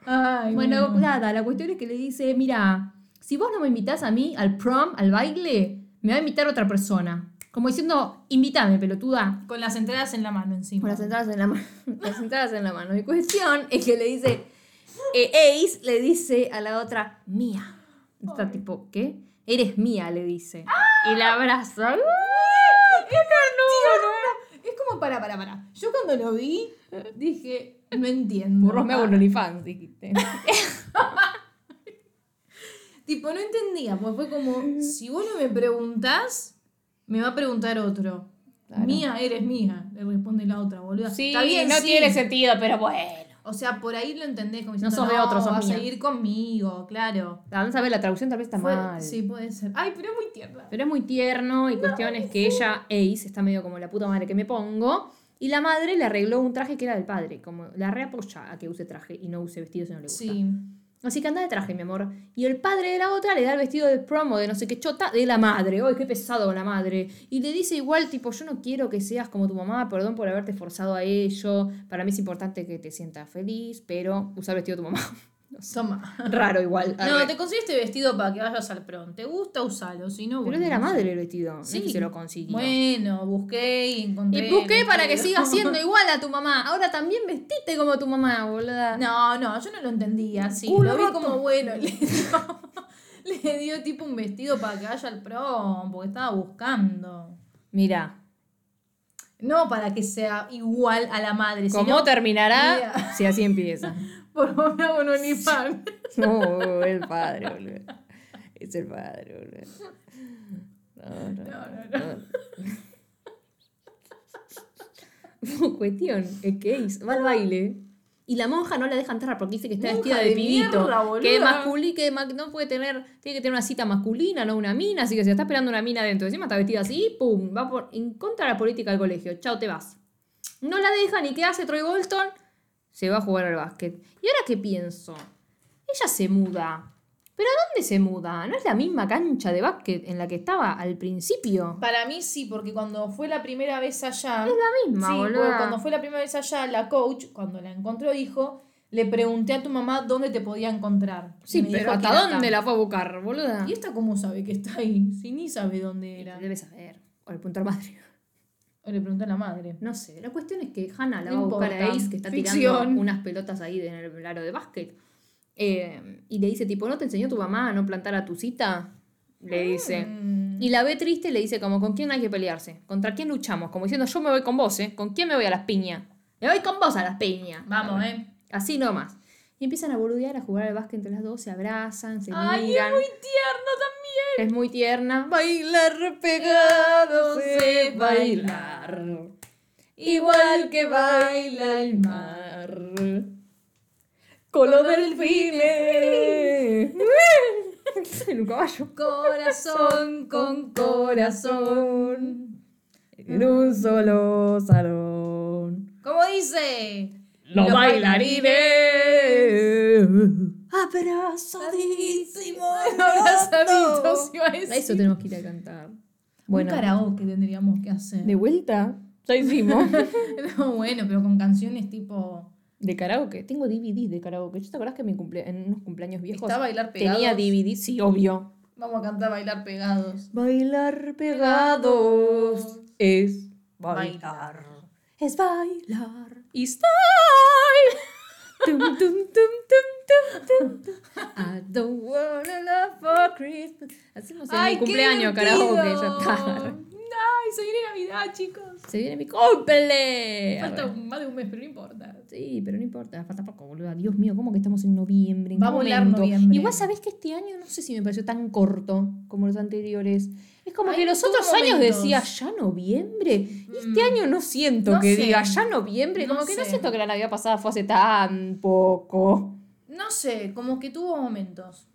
Ay, Bueno, nada, la cuestión es que le dice, mira, si vos no me invitás a mí al prom, al baile, me va a invitar otra persona. Como diciendo, invítame, pelotuda. Con las entradas en la mano encima. Con las entradas en la mano. (laughs) Las entradas en la mano. Mi cuestión es que le dice, eh, Ace le dice a la otra, mía. Está tipo, ¿qué? Eres mía, le dice. Y la abraza. ¡Ay, ¡Qué ternura! Es como, para, para, para. Yo cuando lo vi, dije, no entiendo. Burros me hago un dijiste. (laughs) Tipo, no entendía, porque fue como, (laughs) si vos no me preguntás, me va a preguntar otro. Claro. Mía, eres mía, le responde la otra, boluda. Sí, Está bien, no sí. tiene sentido, pero bueno. O sea, por ahí lo entendés como No diciendo, sos de otro, sos vas mía". a ir conmigo, claro. Vamos a ver, la traducción tal vez está Fue- mal. Sí, puede ser. Ay, pero es muy tierna. Pero es muy tierno y cuestión es que ella, Ace, está medio como la puta madre que me pongo. Y la madre le arregló un traje que era del padre. Como la reapoya a que use traje y no use vestido si no le gusta. Sí. Así que anda de traje, mi amor. Y el padre de la otra le da el vestido de promo de no sé qué chota de la madre. ¡Ay, qué pesado con la madre! Y le dice igual, tipo, yo no quiero que seas como tu mamá, perdón por haberte forzado a ello. Para mí es importante que te sientas feliz, pero usar el vestido de tu mamá. (laughs) Toma. Raro igual. No, arre. te conseguí este vestido para que vayas al prom. ¿Te gusta? Usalo. Si no, Pero bueno, es de la madre el vestido. no Sí. es que se lo consiguió. Bueno, busqué y encontré. Y busqué para que sigas siendo (laughs) igual a tu mamá. Ahora también vestite como tu mamá, boluda. No, no, yo no lo entendía así. Lo vi como bueno. (laughs) Le dio, le dio tipo un vestido para que vaya al prom, porque estaba buscando. Mira, No para que sea igual a la madre, ¿cómo sino terminará si así empieza? (laughs) por favor me hago un OnlyFans. No, el padre, boludo. Es el padre, boludo. No, no, no. no. Cuestión, es que Ace va al baile y la monja no la deja entrar porque dice que está Monja vestida de, de pibito. mierda, que masculi, que ma- no puede tener, tiene que tener una cita masculina, no una mina, así que si está esperando una mina dentro, encima está vestida así, pum, va por, en contra de la política del colegio. Chao, te vas. No la dejan y ¿qué hace Troy Bolton? Se va a jugar al básquet. ¿Y ahora qué pienso? Ella se muda. ¿Pero a dónde se muda? ¿No es la misma cancha de básquet en la que estaba al principio? Para mí sí, porque cuando fue la primera vez allá. Es la misma, sí, boluda. porque cuando fue la primera vez allá, la coach, cuando la encontró, dijo: Le pregunté a tu mamá dónde te podía encontrar. Sí, me pero dijo ¿hasta dónde la fue a buscar, boluda? ¿Y esta cómo sabe que está ahí? Si ni sabe dónde era. Debe saber. O preguntó al madre. O le pregunté a la madre. No sé, la cuestión es que Hannah la No va a buscar a. Ace, que está Ficción. tirando unas pelotas ahí en el aro de básquet. Eh, y le dice, tipo, ¿no te enseñó tu mamá a no plantar a tu cita? Le dice. Mm. Y la ve triste y le dice como, ¿con quién hay que pelearse? ¿Contra quién luchamos? Como diciendo, yo me voy con vos, ¿eh? ¿Con quién me voy a las piñas? Me voy con vos a las piñas. Vamos, ¿eh? Así nomás. Y empiezan a boludear, a jugar al básquet entre las dos, se abrazan, se Ay, es miran. muy tierno también. Es muy tierna. Bailar pegado sé bailar. igual que baila el mar. Con los delfines. (laughs) en un caballo. Corazón con corazón. En un solo salón. ¿Cómo dice? Los Los bailarines. A (laughs) (laughs) decir. Eso tenemos que ir a cantar. Un karaoke tendríamos que hacer. ¿De vuelta? Ya hicimos. (laughs) No, bueno, pero con canciones tipo. ¿De karaoke? Tengo DVDs de karaoke. ¿Te acordás que en, mi cumple- en unos cumpleaños viejos ¿Está bailar pegados? tenía DVDs? Sí, obvio. Vamos a cantar bailar pegados. Bailar pegados es Bailar. Es bailar. Y tum, tum, tum, tum, tum. I don't wanna love for Christmas. Hacemos en mi qué cumpleaños divertido! karaoke, ya está. Ay, se viene Navidad, chicos. Se viene mi cumple. Falta un- más de un mes, pero no importa. Sí, pero no importa, falta poco, boludo. Dios mío, ¿cómo que estamos en noviembre? ¿En Va a volar noviembre. Igual sabés que este año no sé si me pareció tan corto como los anteriores. Es como Ay, que los otros años momentos. decía ya noviembre. Y este Mm, año no siento no que sé. diga ya noviembre. No Como que no sé. siento que la Navidad pasada fue hace tan poco. No sé, como que tuvo momentos.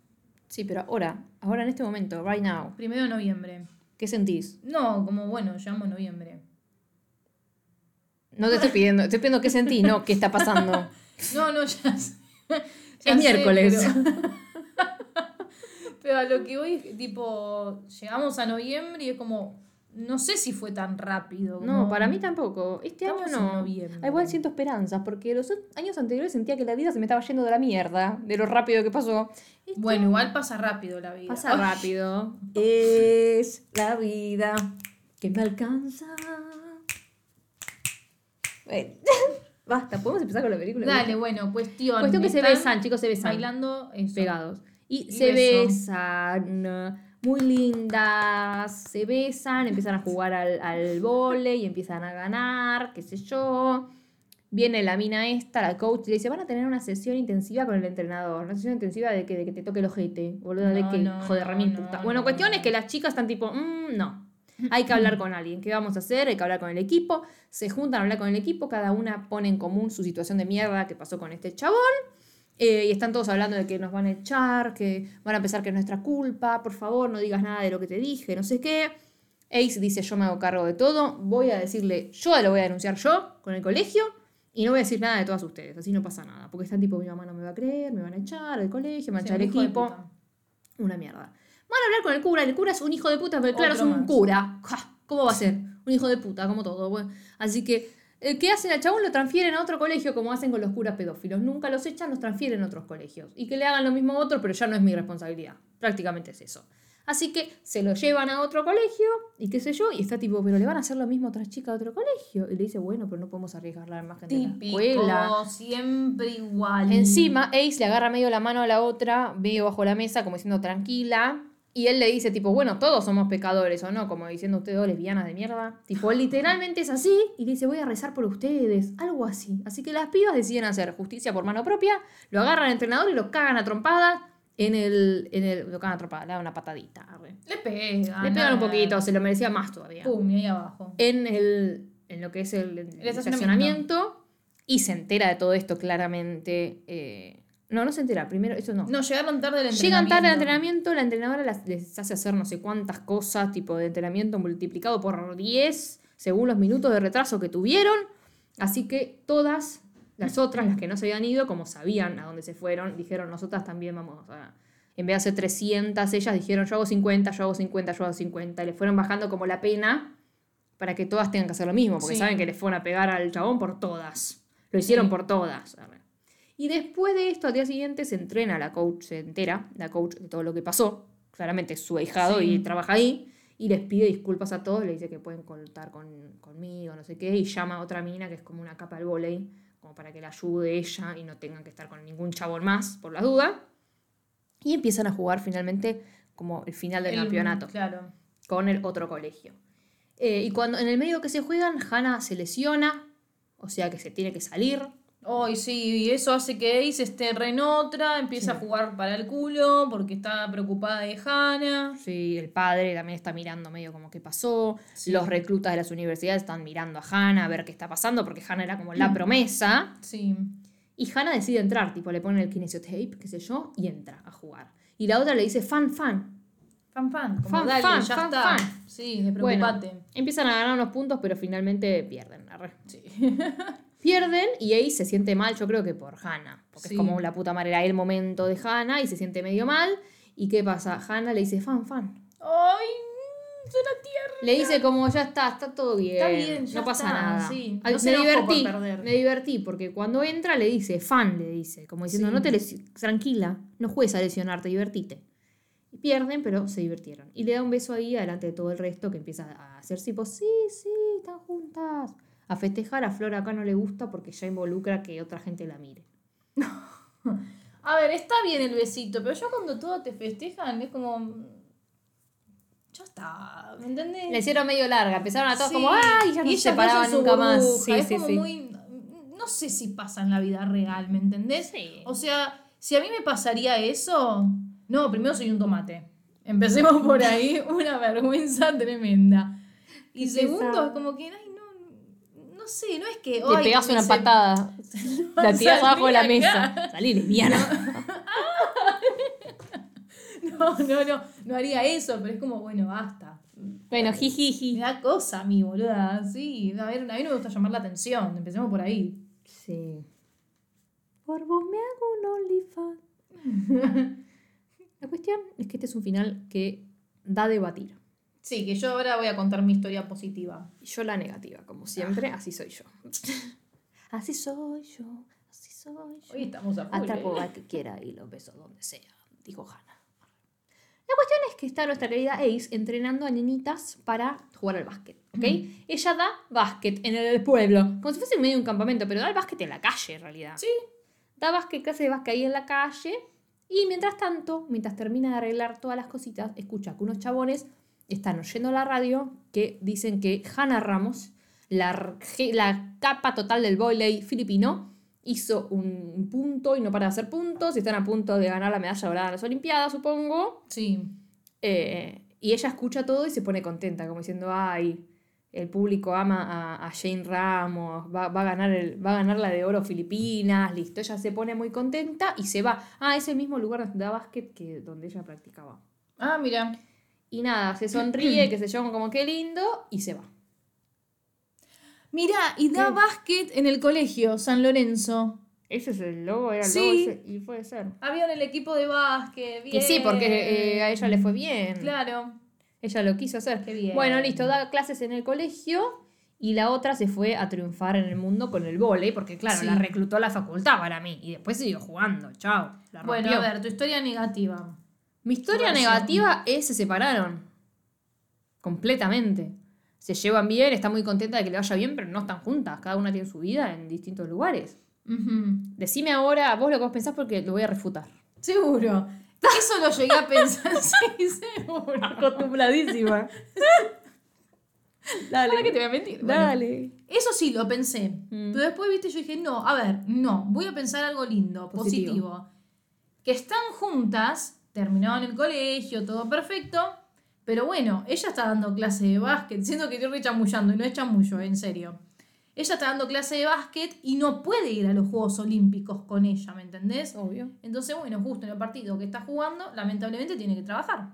Sí, pero ahora, ahora en este momento, right now, Primero de noviembre. ¿qué sentís? No, como bueno, llamo noviembre. No te estoy pidiendo, estoy pidiendo qué sentís, no, qué está pasando. (laughs) No, no, ya sé. Ya Es miércoles. pero- (laughs) Pero a lo que voy, es, tipo, llegamos a noviembre y es como, no sé si fue tan rápido. No, para mí tampoco. Este año no. Ah, Igual siento esperanzas, porque los años anteriores sentía que la vida se me estaba yendo de la mierda, de lo rápido que pasó. Este Bueno, igual pasa rápido la vida. pasa (laughs) rápido. Es la vida que me alcanza. (laughs) Basta, ¿podemos empezar con la película? Dale, bueno, cuestión. Cuestión que se besan, chicos, se besan. Bailando pegados. Y, Y se beso. besan, muy lindas, se besan, empiezan a jugar al, al vóley y empiezan a ganar, qué sé yo. Viene la mina esta, la coach, y le dice, van a tener una sesión intensiva con el entrenador. Una sesión intensiva de que, de que te toque el ojete, boludo, de que, no, joder, no, puta. Bueno, no, cuestión es que las chicas están tipo, "Mm, no. (laughs) Hay que hablar con alguien. ¿Qué vamos a hacer? Hay que hablar con el equipo. Se juntan a hablar con el equipo. Cada una pone en común su situación de mierda que pasó con este chabón. Eh, y están todos hablando de que nos van a echar, que van a pensar que es nuestra culpa. Por favor, no digas nada de lo que te dije, no sé qué. Ace dice: Yo me hago cargo de todo. Voy a decirle: Yo lo voy a denunciar yo con el colegio. Y no voy a decir nada de todas ustedes. Así no pasa nada. Porque están tipo: Mi mamá no me va a creer, me van a echar del colegio, me van a echar el equipo. Una mierda. Van a hablar con el cura. El cura es un hijo de puta, pero claro, es un más. cura. ¿Cómo va a ser? Un hijo de puta, como todo. Bueno, así que, ¿qué hacen al chabón? Lo transfieren a otro colegio como hacen con los curas pedófilos. Nunca los echan, los transfieren a otros colegios. Y que le hagan lo mismo a otro, pero ya no es mi responsabilidad. Prácticamente es eso. Así que se lo llevan a otro colegio y qué sé yo, y está tipo, pero le van a hacer lo mismo a otras chicas de otro colegio. Y le dice, bueno, pero no podemos arriesgar la imagen de la Típico, escuela. siempre igual. Encima, Ace le agarra medio la mano a la otra, medio bajo la mesa, como diciendo tranquila. Y él le dice, tipo, bueno, todos somos pecadores, ¿o no? Como diciendo ustedes dos lesbianas de mierda. Tipo, literalmente es así. Y le dice, voy a rezar por ustedes. Algo así. Así que las pibas deciden hacer justicia por mano propia. Lo agarran al entrenador y lo cagan a trompadas en el... En el lo cagan a trompadas, le dan una patadita. arre. Le pegan. le pegan un nada. poquito, se lo merecía más todavía Pum, y ahí abajo. en, el, en lo que es el, el estacionamiento. estacionamiento y se entera de todo esto claramente. eh, no, no se entera, primero, eso no. No, llegaron tarde al entrenamiento. Llegan tarde al entrenamiento, la entrenadora les hace hacer no sé cuántas cosas, tipo de entrenamiento multiplicado por 10, según los minutos de retraso que tuvieron. Así que todas las otras, las que no se habían ido, como sabían a dónde se fueron, dijeron, nosotras también vamos a... En vez de hacer 300, ellas dijeron, yo hago 50, yo hago 50, yo hago 50. Y le fueron bajando como la pena para que todas tengan que hacer lo mismo, porque Sí. saben que les fueron a pegar al chabón por todas. Lo hicieron Sí. por todas. Y después de esto, al día siguiente, se entrena la coach, se entera, la coach de todo lo que pasó. Claramente es su ahijado Sí. y trabaja ahí. Y les pide disculpas a todos, le dice que pueden contar con, conmigo, no sé qué. Y llama a otra mina que es como una capa del volei, como para que la ayude ella y no tengan que estar con ningún chabón más, por las dudas. Y empiezan a jugar finalmente como el final del El- campeonato Claro. con el otro colegio. Eh, y cuando en el medio que se juegan, Hannah se lesiona, o sea que se tiene que salir Ay, sí, y eso hace que Ace esté re en otra, empieza Sí. a jugar para el culo porque está preocupada de Hannah. Sí, el padre también está mirando medio como qué pasó. Sí. Los reclutas de las universidades están mirando a Hannah a ver qué está pasando, porque Hannah era como la promesa. Sí. Y Hannah decide entrar, tipo, le ponen el kinesiotape, qué sé yo, y entra a jugar. Y la otra le dice, fan, fan. Fan, fan. Como Fan, dale, fan, ya fan, está. fan. Sí, de Bueno, preocupate. empiezan a ganar unos puntos, pero finalmente pierden. Sí. (laughs) Pierden y Ace se siente mal, yo creo que por Hannah. Porque Sí. es como la puta madre, era el momento de Hannah y se siente medio mal. ¿Y qué pasa? Hannah le dice, fan, fan. Ay, mm, suena tierna. Le dice como ya está, está todo bien. Está bien, ya no pasa está, nada. sí. No me divertí. Me divertí porque cuando entra le dice, fan, le dice, como diciendo, Sí. no te lesi- tranquila, no juegues a lesionarte, divertite. Y pierden, pero se divirtieron. Y le da un beso ahí adelante de todo el resto que empieza a hacer tipo, sí, sí, están juntas. A festejar a Flor acá no le gusta porque ya involucra que otra gente la mire. (laughs) A ver, está bien el besito, pero yo cuando todos te festejan es como. mm, Ya está, ¿me entendés? Le hicieron medio larga, empezaron a todos Sí. como, ¡ay! Ya no Y se separaban nunca más. Sí, es sí, como muy. No sé si pasa en la vida real, ¿me entendés? Sí. O sea, si a mí me pasaría eso. No, primero soy un tomate. Empecemos por ahí, (laughs) una vergüenza tremenda. Y segundo, es como que, ay, sé, no es que. Le pegas me una se- patada. (laughs) La tiras Salí abajo de la acá. mesa. Salí lesbiana. (laughs) No, no, no, no haría eso, pero es como, bueno, basta. Bueno, Me jijiji. da cosa a mí, boluda. Sí, a ver, a mí no me gusta llamar la atención. Empecemos por ahí. Sí. Por vos me hago un OnlyFans. (laughs) La cuestión es que este es un final que da a debatir. Sí, que yo ahora voy a contar mi historia positiva. Y yo la negativa, como siempre, así soy yo. (laughs) Así soy yo, así soy yo. Hoy estamos a full. Atrapo ¿eh? que quiera y los beso donde sea, dijo Hannah. La cuestión es que está nuestra querida Ace entrenando a nenitas para jugar al básquet, ¿ok? Ella da básquet en el pueblo, como si fuese en medio de un campamento, pero da el básquet en la calle en realidad. Sí. Da básquet, clase de básquet ahí en la calle. Y mientras tanto, mientras termina de arreglar todas las cositas, escucha que unos chabones están oyendo la radio que dicen que Hannah Ramos, la, la capa total del volei filipino, hizo un punto y no para de hacer puntos y están a punto de ganar la medalla dorada en las Olimpiadas, supongo. Sí. Eh, y ella escucha todo y se pone contenta, como diciendo, ay, el público ama a, a Jane Ramos, va, va a ganar el, va a ganar la de oro Filipinas, listo. Ella se pone muy contenta y se va. Ah, es el mismo lugar da básquet que donde ella practicaba. Ah, mira. Y nada, se sonríe, (clears throat) que se yo, como qué lindo, y se va. Mira, y da ¿Qué? básquet en el colegio, San Lorenzo. Ese es el logo, era el Sí. logo ese, y puede ser. Había en el equipo de básquet. Que sí, porque eh, bien. a ella le fue bien. Claro. Ella lo quiso hacer. Qué bien. Bueno, listo, da clases en el colegio y la otra se fue a triunfar en el mundo con el vóley, porque claro, Sí. la reclutó a la facultad para mí y después siguió jugando. Chao. La Bueno, a ver, tu historia negativa. Mi historia negativa es se separaron. Completamente. Se llevan bien, está muy contenta de que le vaya bien, pero no están juntas. Cada una tiene su vida en distintos lugares. Decime ahora vos lo que vos pensás porque lo voy a refutar. Seguro. Eso lo llegué a pensar, (laughs) sí, seguro. Acostumbradísima. (laughs) Dale. ¿Para qué te voy a mentir? Bueno, Dale. Eso sí, lo pensé. Mm. Pero después, viste, yo dije, no, a ver, no, voy a pensar algo lindo, Positivo. positivo. Que están juntas, terminaban el colegio, todo perfecto. Pero bueno, ella está dando clase de básquet, siendo que estoy re chamullando, y no es chamullo, en serio. Ella está dando clase de básquet y no puede ir a los Juegos Olímpicos con ella, ¿me entendés? Obvio. Entonces, bueno, justo en el partido que está jugando, lamentablemente tiene que trabajar.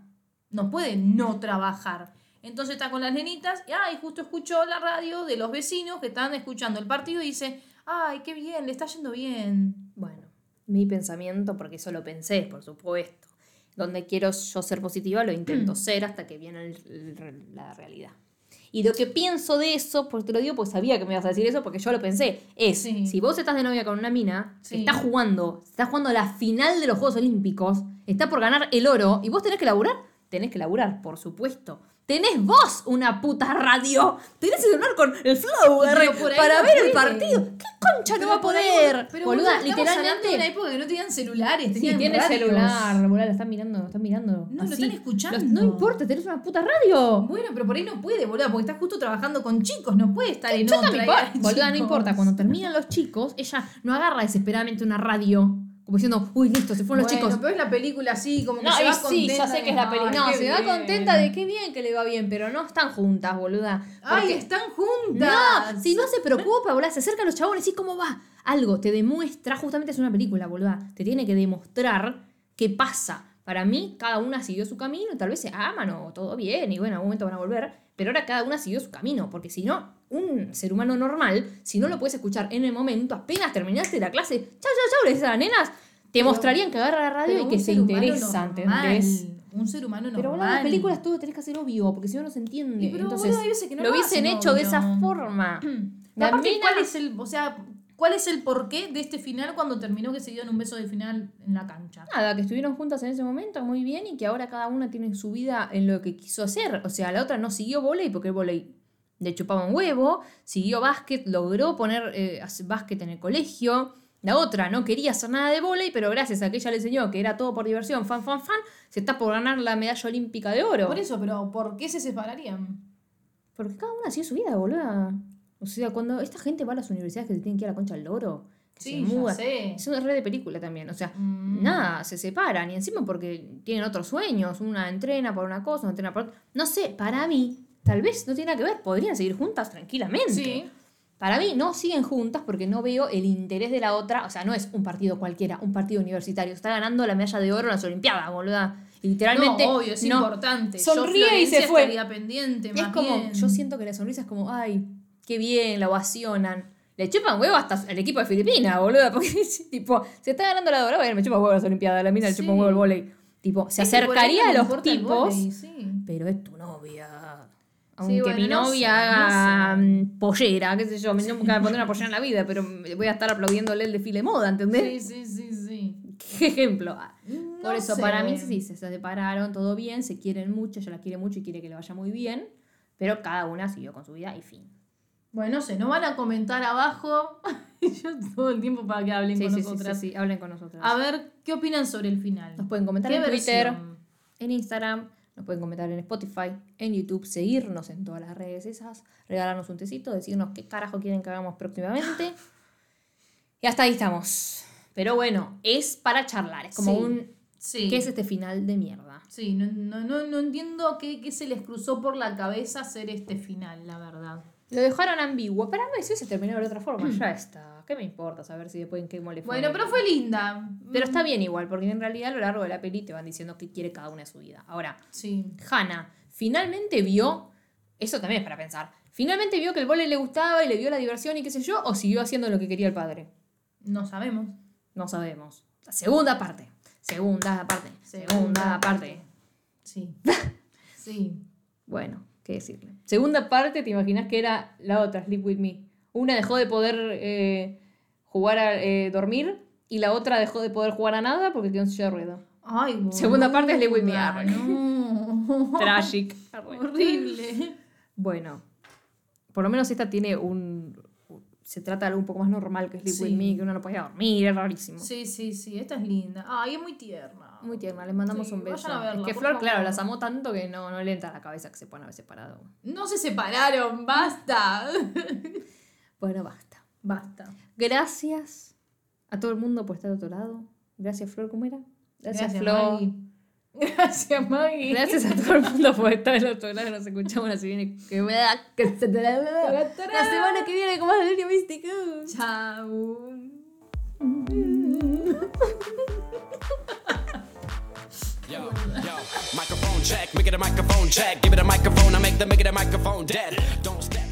No puede no trabajar. Entonces está con las nenitas y, ay, justo escuchó la radio de los vecinos que están escuchando el partido y dice, ay, qué bien, le está yendo bien. Bueno, mi pensamiento, porque eso lo pensé, por supuesto. Donde quiero yo ser positiva, lo intento ser hasta que viene el- el- la realidad. Y lo que pienso de eso, porque te lo digo porque sabía que me ibas a decir eso, porque yo lo pensé, es, Sí. si vos estás de novia con una mina, Sí. está jugando, está jugando la final de los Juegos Olímpicos, está por ganar el oro, y vos tenés que laburar, tenés que laburar, por supuesto. Tenés vos una puta radio. Tenés el celular con el flow para no ver el partido. ¿Qué concha no va a ahí, poder? Pero boluda, boluda, estamos hablando de una literalmente. época que no tenían celulares, Sí, tenían tiene radios. celular, boluda, la están mirando, lo están mirando. No, lo están escuchando. Los- no importa, tenés una puta radio. Bueno, pero por ahí no puede, boluda, porque está justo trabajando con chicos, no puede estar en Yo otra. importa. hay Boluda, no importa. Cuando terminan los chicos, ella no agarra desesperadamente una radio. Como diciendo, uy, listo, se fueron los chicos. pero es la película así, como que No, se va sí, contenta ya sé de, que es la peli. "Ay, No, se va bien". contenta de qué bien que le va bien, pero no están juntas, boluda. Ay, están juntas. No, si no se preocupa, boluda, se acerca a los chabones y cómo va. Algo te demuestra, justamente es una película, boluda. Te tiene que demostrar qué pasa. Para mí, cada una siguió su camino, y tal vez se aman o todo bien, y bueno, en algún momento van a volver, pero ahora cada una siguió su camino, porque si no, un ser humano normal, si no lo puedes escuchar en el momento, apenas terminaste la clase, chau, chau, chau, le dices a las nenas, te Pero- mostrarían que agarra la radio y que se interesa, ¿entendés? Un ser humano normal. Pero boludo, en las películas todo tenés que hacer obvio, porque si no no se entiende. Pero, Entonces, boludo, hay veces que no lo lo hubiesen hecho de esa forma. (clears throat) La Aparte, mina- ¿cuál es el, o sea, cuál es el porqué de este final cuando terminó que se dieron un beso de final en la cancha? Nada, que estuvieron juntas en ese momento, muy bien, y que ahora cada una tiene su vida en lo que quiso hacer. O sea, la otra no siguió volei porque el volei le chupaba un huevo, siguió básquet, logró poner eh, básquet en el colegio. La otra no quería hacer nada de volei, pero gracias a que ella le enseñó que era todo por diversión, fan, fan, fan, se está por ganar la medalla olímpica de oro. Por eso, pero ¿por qué se separarían? Porque cada una sigue su vida, boluda. O sea, cuando esta gente va a las universidades que se tienen que ir a la concha del loro, que Sí, se muda. sé. Es una red de película también. O sea, Mm. nada, se separan. Y encima porque tienen otros sueños. Una entrena por una cosa, una entrena por otra. No sé, para mí, tal vez no tiene nada que ver. Podrían seguir juntas tranquilamente. Sí. Para mí no siguen juntas porque no veo el interés de la otra. O sea, no es un partido cualquiera, un partido universitario. Está ganando la medalla de oro en las Olimpiadas, boluda. Literalmente. no, obvio, es no- importante. sonríe Yo, y se fue. pendiente, Es más como, bien. yo siento que la sonrisa es como, ay, qué bien, la ovacionan. Le chupan huevo hasta el equipo de Filipinas, boluda, (laughs) porque tipo, se está ganando la dorada, bueno, me chupa huevo las Olimpiadas, la mina le chupa Sí. un huevo el volei. Tipo, se Es acercaría a los tipos, sí. pero es tu novia. Sí, Aunque bueno, mi no novia no haga sé. mm, pollera, qué sé yo, me- nunca me pondré una pollera en la vida, pero voy a estar aplaudiéndole el desfile de moda, ¿entendés? Sí, sí, sí, sí. (laughs) ¿Qué ejemplo? Por No eso, sé. para mí sí, se separaron, todo bien, se quieren mucho, ella la quiere mucho y quiere que le vaya muy bien, pero cada una siguió con su vida y fin. Bueno, no sé, nos van a comentar abajo. (laughs) Yo todo el tiempo para que hablen Sí, con sí, sí, nosotras. sí, sí, hablen con nosotros. A ver, ¿qué opinan sobre el final? Nos pueden comentar ¿Qué en Twitter, versión? en Instagram, nos pueden comentar en Spotify, en YouTube, seguirnos en todas las redes esas, regalarnos un tecito, decirnos qué carajo quieren que hagamos próximamente. (gasps) Y hasta ahí estamos. Pero bueno, es para charlar, es como Sí. un... Sí. ¿Qué es este final de mierda? Sí, no, no, no, no entiendo qué, qué se les cruzó por la cabeza hacer este final, la verdad. Lo dejaron ambiguo. Para mí, si se terminó de otra forma, ya está. ¿Qué me importa saber si después en qué mole? Bueno, pero fue linda. Pero está bien igual, porque en realidad a lo largo de la peli te van diciendo qué quiere cada una de su vida. Ahora, Sí. Hannah finalmente vio, eso también es para pensar, finalmente vio que el vole le gustaba y le vio la diversión y qué sé yo, o siguió haciendo lo que quería el padre. No sabemos. No sabemos. La segunda parte. Segunda parte. Segunda, Segunda parte. Sí. (laughs) sí. Bueno, qué decirle. Segunda parte, ¿te imaginas que era la otra, Sleep With Me? Una dejó de poder eh, jugar a eh, dormir y la otra dejó de poder jugar a nada porque quedó en silla de ruedas. Ay, boluda, Segunda parte es Live With Me. No. (laughs) Tragic. Horrible. Bueno, por lo menos esta tiene un... Se trata de algo un poco más normal que Sleep Sí. With Me, que uno no podía dormir, es rarísimo. Sí, sí, sí. Esta es linda. Ay, es muy tierna. Muy tierna, les mandamos Sí, un beso. vayan a verla, es que Flor, favor. claro, las amó tanto que no, no le entra a la cabeza que se puedan haber separado. No se separaron, basta. (laughs) Bueno, basta. basta. Gracias a todo el mundo por estar de otro lado. Gracias, Flor, ¿cómo era? Gracias, Flor. Maggie. Gracias, Maggie. Gracias a todo el mundo por estar del otro lado. Nos escuchamos la semana que viene. Que se te la, la semana que viene con más delirio místico. Chao. Yo, yo, microphone check, make it a microphone check. Give it a microphone, I make the make it a microphone dead. Don't step.